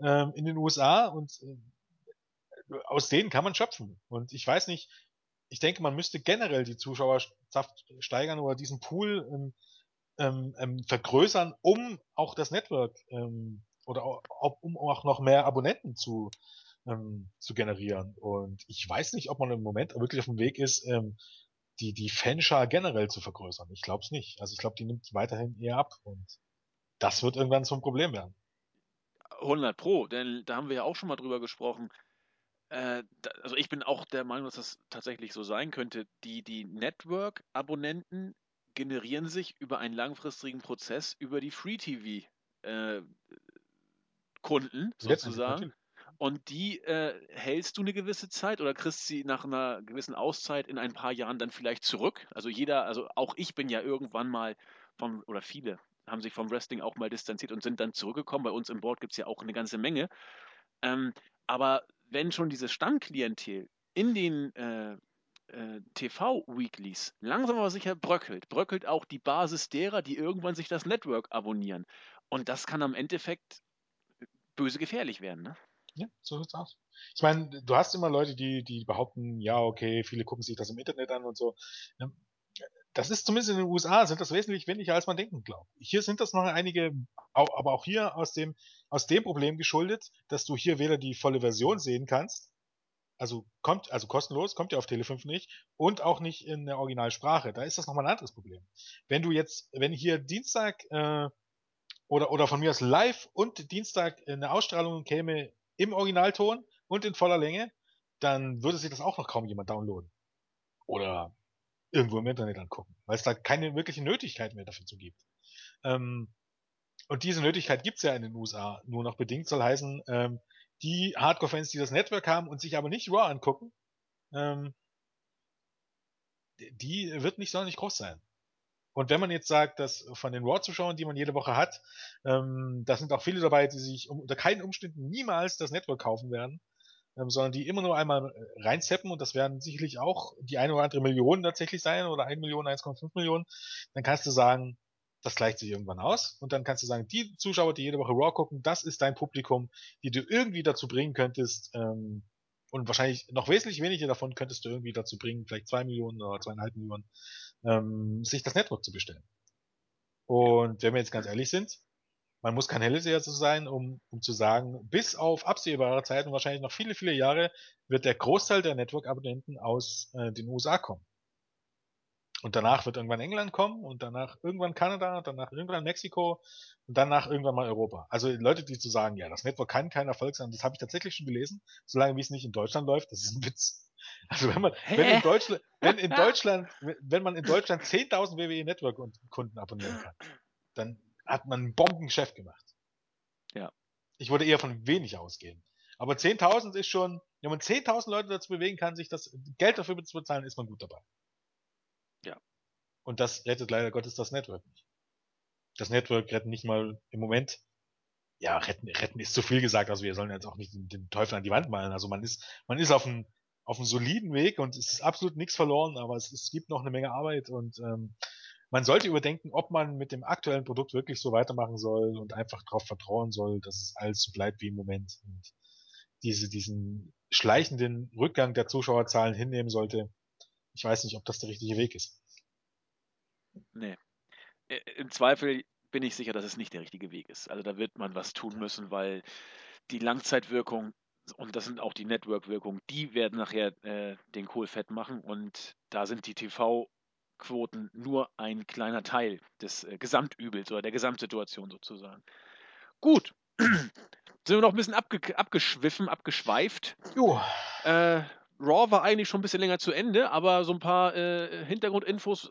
Speaker 2: ähm, in den USA und äh, aus denen kann man schöpfen. Und ich weiß nicht, ich denke, man müsste generell die Zuschauerschaft steigern oder diesen Pool ähm, ähm, ähm, vergrößern, um auch das Network ähm, oder auch, um auch noch mehr Abonnenten zu, ähm, zu generieren. Und ich weiß nicht, ob man im Moment wirklich auf dem Weg ist, ähm, die, die Fanschar generell zu vergrößern. Ich glaube es nicht. Also ich glaube, die nimmt weiterhin eher ab und das wird irgendwann zum Problem werden.
Speaker 1: 100 Pro, denn da haben wir ja auch schon mal drüber gesprochen. Äh, also ich bin auch der Meinung, dass das tatsächlich so sein könnte. Die, die Network-Abonnenten generieren sich über einen langfristigen Prozess über die Free-TV-Kunden äh, sozusagen. Und die äh, hältst du eine gewisse Zeit oder kriegst sie nach einer gewissen Auszeit in ein paar Jahren dann vielleicht zurück? Also jeder, also auch ich bin ja irgendwann mal vom, oder viele haben sich vom Wrestling auch mal distanziert und sind dann zurückgekommen. Bei uns im Board gibt es ja auch eine ganze Menge. Ähm, aber wenn schon dieses Stammklientel in den äh, äh, TV-Weeklies langsam aber sicher bröckelt, bröckelt auch die Basis derer, die irgendwann sich das Network abonnieren. Und das kann am Endeffekt böse gefährlich werden, ne?
Speaker 2: Ja, so sieht's aus. Ich meine, du hast immer Leute, die, die behaupten, ja, okay, viele gucken sich das im Internet an und so. Ähm, das ist zumindest in den USA sind das wesentlich weniger, als man denken glaubt. Hier sind das noch einige, aber auch hier aus dem, aus dem Problem geschuldet, dass du hier weder die volle Version sehen kannst, Also kommt, also kostenlos, kommt ja auf Tele5 nicht und auch nicht in der Originalsprache. Da ist das nochmal ein anderes Problem. Wenn du jetzt, wenn hier Dienstag äh, oder, oder von mir aus live und Dienstag eine Ausstrahlung käme im Originalton und in voller Länge, dann würde sich das auch noch kaum jemand downloaden. Oder irgendwo im Internet angucken, weil es da keine wirkliche Nötigkeit mehr dafür zu gibt. Ähm, und diese Nötigkeit gibt's ja in den USA nur noch bedingt, soll heißen, ähm, die Hardcore-Fans, die das Network haben und sich aber nicht Raw angucken, ähm, die wird nicht sonderlich groß sein. Und wenn man jetzt sagt, dass von den Raw-Zuschauern, die man jede Woche hat, ähm, da sind auch viele dabei, die sich unter keinen Umständen niemals das Network kaufen werden, ähm, sondern die immer nur einmal äh, reinzeppen und das werden sicherlich auch die eine oder andere Million tatsächlich sein oder 1 Million, 1,5 Millionen, dann kannst du sagen, das gleicht sich irgendwann aus. Und dann kannst du sagen, die Zuschauer, die jede Woche Raw gucken, das ist dein Publikum, die du irgendwie dazu bringen könntest, ähm, und wahrscheinlich noch wesentlich weniger davon könntest du irgendwie dazu bringen, vielleicht zwei Millionen oder zweieinhalb Millionen, ähm, sich das Network zu bestellen. Und wenn wir jetzt ganz ehrlich sind, man muss kein Hellseher sein, um, um zu sagen, bis auf absehbare Zeit und wahrscheinlich noch viele, viele Jahre wird der Großteil der Network-Abonnenten aus äh, den USA kommen. Und danach wird irgendwann England kommen und danach irgendwann Kanada, danach irgendwann Mexiko und danach irgendwann mal Europa. Also Leute, die zu sagen, ja, das Network kann kein Erfolg sein, das habe ich tatsächlich schon gelesen, solange wie es nicht in Deutschland läuft, das ist ein Witz. Also wenn man, wenn in Deutschland, wenn in Deutschland, wenn man in Deutschland 10.000 WWE Network Kunden abonnieren kann, dann hat man ein Bombengeschäft gemacht.
Speaker 1: Ja.
Speaker 2: Ich würde eher von wenig ausgehen. Aber 10.000 ist schon, wenn man 10.000 Leute dazu bewegen kann, sich das Geld dafür zu bezahlen, ist man gut dabei.
Speaker 1: Ja.
Speaker 2: Und das rettet leider Gottes das Network nicht. Das Network retten nicht mal im Moment. Ja, retten, retten ist zu viel gesagt, also wir sollen jetzt auch nicht den, den Teufel an die Wand malen. Also man ist, man ist auf einem, auf einem soliden Weg und es ist absolut nichts verloren, aber es, es gibt noch eine Menge Arbeit und ähm, man sollte überdenken, ob man mit dem aktuellen Produkt wirklich so weitermachen soll und einfach darauf vertrauen soll, dass es alles so bleibt wie im Moment und diese, diesen schleichenden Rückgang der Zuschauerzahlen hinnehmen sollte. Ich weiß nicht, ob das der richtige Weg ist.
Speaker 1: Nee. Im Zweifel bin ich sicher, dass es nicht der richtige Weg ist. Also da wird man was tun müssen, weil die Langzeitwirkung und das sind auch die Network-Wirkungen, die werden nachher äh, den Kohl fett machen und da sind die TV Quoten nur ein kleiner Teil des äh, Gesamtübels oder der Gesamtsituation sozusagen. Gut. Sind wir noch ein bisschen abge abgeschwiffen, abgeschweift.
Speaker 2: Jo.
Speaker 1: Äh, Raw war eigentlich schon ein bisschen länger zu Ende, aber so ein paar äh, Hintergrundinfos äh,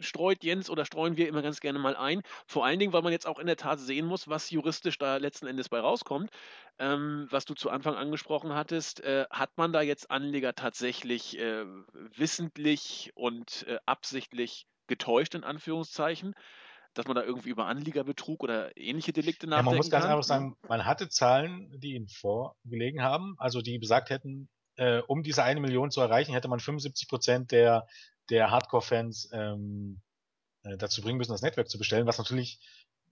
Speaker 1: streut Jens oder streuen wir immer ganz gerne mal ein. Vor allen Dingen, weil man jetzt auch in der Tat sehen muss, was juristisch da letzten Endes bei rauskommt. Ähm, was du zu Anfang angesprochen hattest, äh, hat man da jetzt Anleger tatsächlich äh, wissentlich und äh, absichtlich getäuscht, in Anführungszeichen? dass man da irgendwie über Anliegerbetrug oder ähnliche Delikte nachdenken
Speaker 2: ja, man muss ganz
Speaker 1: kann.
Speaker 2: einfach sagen, man hatte Zahlen, die ihm vorgelegen haben, also die besagt hätten, äh, um diese eine Million zu erreichen, hätte man 75 Prozent der, der Hardcore-Fans ähm, äh, dazu bringen müssen, das Netzwerk zu bestellen, was natürlich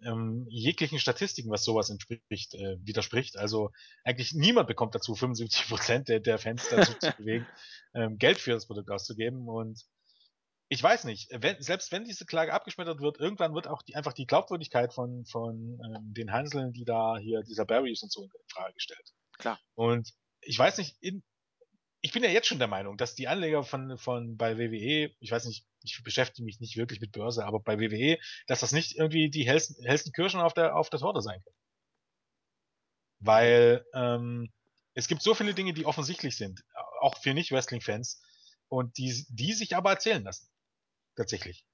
Speaker 2: ähm, jeglichen Statistiken, was sowas entspricht, äh, widerspricht. Also eigentlich niemand bekommt dazu 75 Prozent der, der Fans dazu zu bewegen, ähm, Geld für das Produkt auszugeben. Und ich weiß nicht, wenn, selbst wenn diese Klage abgeschmettert wird, irgendwann wird auch die, einfach die Glaubwürdigkeit von, von ähm, den Hanseln, die da hier, dieser Barrys und so in Frage gestellt.
Speaker 1: Klar.
Speaker 2: Und ich weiß nicht, in, ich bin ja jetzt schon der Meinung, dass die Anleger von, von bei WWE, ich weiß nicht, ich beschäftige mich nicht wirklich mit Börse, aber bei WWE, dass das nicht irgendwie die hellsten, hellsten Kirschen auf der, auf der Torte sein können. Weil ähm, es gibt so viele Dinge, die offensichtlich sind, auch für Nicht-Wrestling-Fans, und die, die sich aber erzählen lassen. Tatsächlich.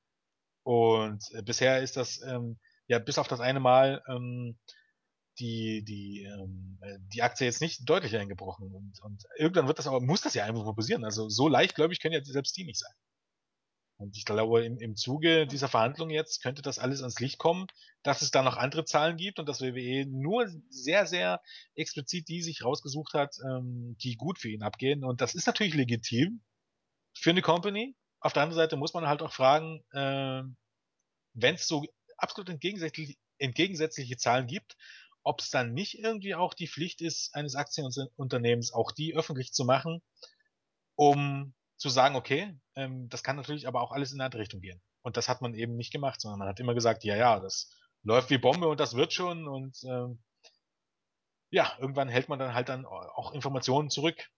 Speaker 2: Und äh, bisher ist das, ähm, ja, bis auf das eine Mal, ähm, die, die, ähm, äh, die Aktie jetzt nicht deutlich eingebrochen. Und, und irgendwann wird das aber, muss das ja einfach passieren. Also so leicht, glaube ich, können ja selbst die nicht sein. Und ich glaube, im, im Zuge dieser Verhandlungen jetzt könnte das alles ans Licht kommen, dass es da noch andere Zahlen gibt und dass WWE nur sehr, sehr explizit die sich rausgesucht hat, ähm, die gut für ihn abgehen. Und das ist natürlich legitim für eine Company. Auf der anderen Seite muss man halt auch fragen, äh, wenn es so absolut entgegensätzliche, entgegensätzliche Zahlen gibt, ob es dann nicht irgendwie auch die Pflicht ist, eines Aktienunternehmens auch die öffentlich zu machen, um zu sagen, okay, ähm, das kann natürlich aber auch alles in eine andere Richtung gehen. Und das hat man eben nicht gemacht, sondern man hat immer gesagt, ja, ja, das läuft wie Bombe und das wird schon und ähm, ja, irgendwann hält man dann halt dann auch Informationen zurück.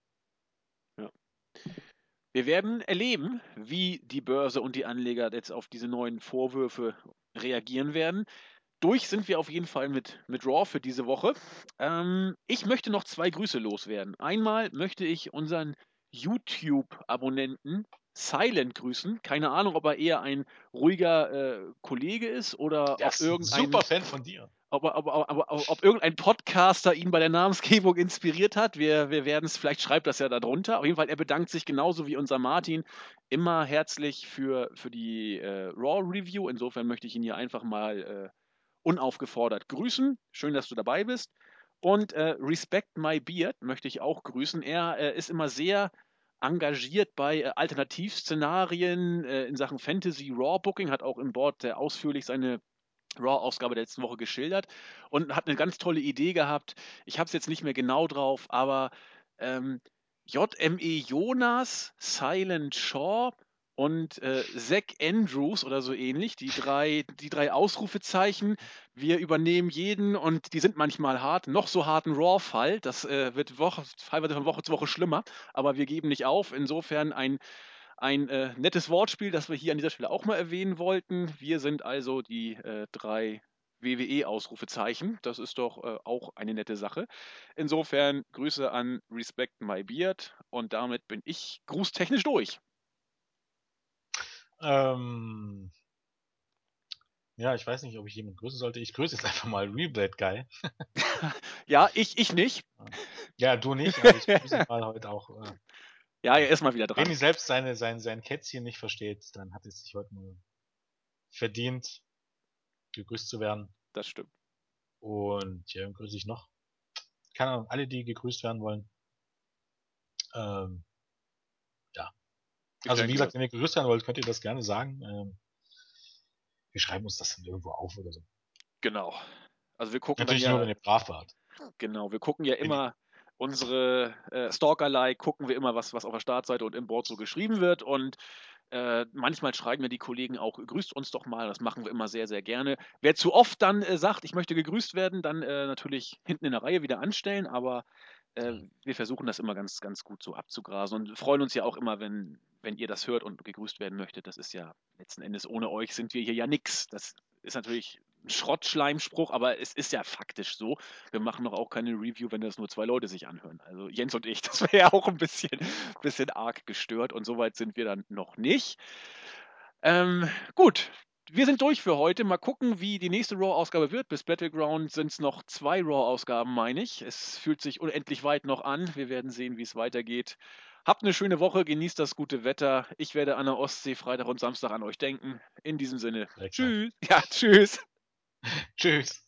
Speaker 1: Wir werden erleben, wie die Börse und die Anleger jetzt auf diese neuen Vorwürfe reagieren werden. Durch sind wir auf jeden Fall mit, mit Raw für diese Woche. Ähm, ich möchte noch zwei Grüße loswerden. Einmal möchte ich unseren YouTube-Abonnenten Silent grüßen. Keine Ahnung, ob er eher ein ruhiger äh, Kollege ist oder
Speaker 2: Der
Speaker 1: ob
Speaker 2: ist
Speaker 1: irgendein
Speaker 2: super Fan von dir.
Speaker 1: ob, ob, ob, ob, ob irgendein Podcaster ihn bei der Namensgebung inspiriert hat. Wir, wir werden es, vielleicht schreibt das ja da drunter. Auf jeden Fall, er bedankt sich genauso wie unser Martin immer herzlich für, für die äh, Raw Review. Insofern möchte ich ihn hier einfach mal äh, unaufgefordert grüßen. Schön, dass du dabei bist. Und äh, Respect My Beard möchte ich auch grüßen. Er äh, ist immer sehr engagiert bei äh, Alternativszenarien äh, in Sachen Fantasy Raw Booking, hat auch im Board sehr ausführlich seine Raw-Ausgabe der letzten Woche geschildert und hat eine ganz tolle Idee gehabt. Ich habe es jetzt nicht mehr genau drauf, aber ähm, JME Jonas, Silent Shaw und äh, Zach Andrews oder so ähnlich, die drei, die drei Ausrufezeichen. Wir übernehmen jeden und die sind manchmal hart, noch so harten Raw-Fall. Das äh, wird Woche, teilweise von Woche zu Woche schlimmer, aber wir geben nicht auf. Insofern ein ein äh, nettes Wortspiel, das wir hier an dieser Stelle auch mal erwähnen wollten. Wir sind also die äh, drei WWE-Ausrufezeichen. Das ist doch äh, auch eine nette Sache. Insofern Grüße an Respect My Beard und damit bin ich grußtechnisch durch.
Speaker 2: Ähm, ja, ich weiß nicht, ob ich jemanden grüßen sollte. Ich grüße jetzt einfach mal Reblade Guy.
Speaker 1: ja, ich, ich nicht.
Speaker 2: Ja, du nicht, aber ich grüße mal heute auch. Äh,
Speaker 1: ja, er ist mal wieder dran.
Speaker 2: Wenn ihr selbst seine, sein, sein Kätzchen nicht versteht, dann hat es sich heute mal verdient, gegrüßt zu werden.
Speaker 1: Das stimmt.
Speaker 2: Und ja, grüße ich noch. Keine Ahnung, alle, die gegrüßt werden wollen. Ähm.
Speaker 1: Ich
Speaker 2: also wie gesagt, wenn ihr gegrüßt werden wollt, könnt ihr das gerne sagen. Ähm, wir schreiben uns das dann irgendwo auf oder so.
Speaker 1: Genau. Also wir gucken
Speaker 2: Natürlich
Speaker 1: ja,
Speaker 2: nur, wenn ihr brav wart.
Speaker 1: Genau, wir gucken ja immer unsere äh, Stalker-like, gucken wir immer, was, was auf der Startseite und im Board so geschrieben wird. Und äh, manchmal schreiben mir die Kollegen auch, grüßt uns doch mal, das machen wir immer sehr, sehr gerne. Wer zu oft dann äh, sagt, ich möchte gegrüßt werden, dann äh, natürlich hinten in der Reihe wieder anstellen, aber äh, wir versuchen das immer ganz, ganz gut so abzugrasen und freuen uns ja auch immer, wenn, wenn ihr das hört und gegrüßt werden möchtet. Das ist ja letzten Endes ohne euch sind wir hier ja nix. Das ist natürlich ein Schrottschleimspruch, aber es ist ja faktisch so. Wir machen doch auch keine Review, wenn das nur zwei Leute sich anhören. Also Jens und ich, das wäre ja auch ein bisschen, bisschen arg gestört und soweit sind wir dann noch nicht. Ähm, gut, wir sind durch für heute. Mal gucken, wie die nächste Raw-Ausgabe wird. Bis Battleground sind es noch zwei Raw-Ausgaben, meine ich. Es fühlt sich unendlich weit noch an. Wir werden sehen, wie es weitergeht. Habt eine schöne Woche, genießt das gute Wetter. Ich werde an der Ostsee Freitag und Samstag an euch denken. In diesem Sinne,
Speaker 2: Direkt
Speaker 1: tschüss. Ja, tschüss.
Speaker 2: Tschüss.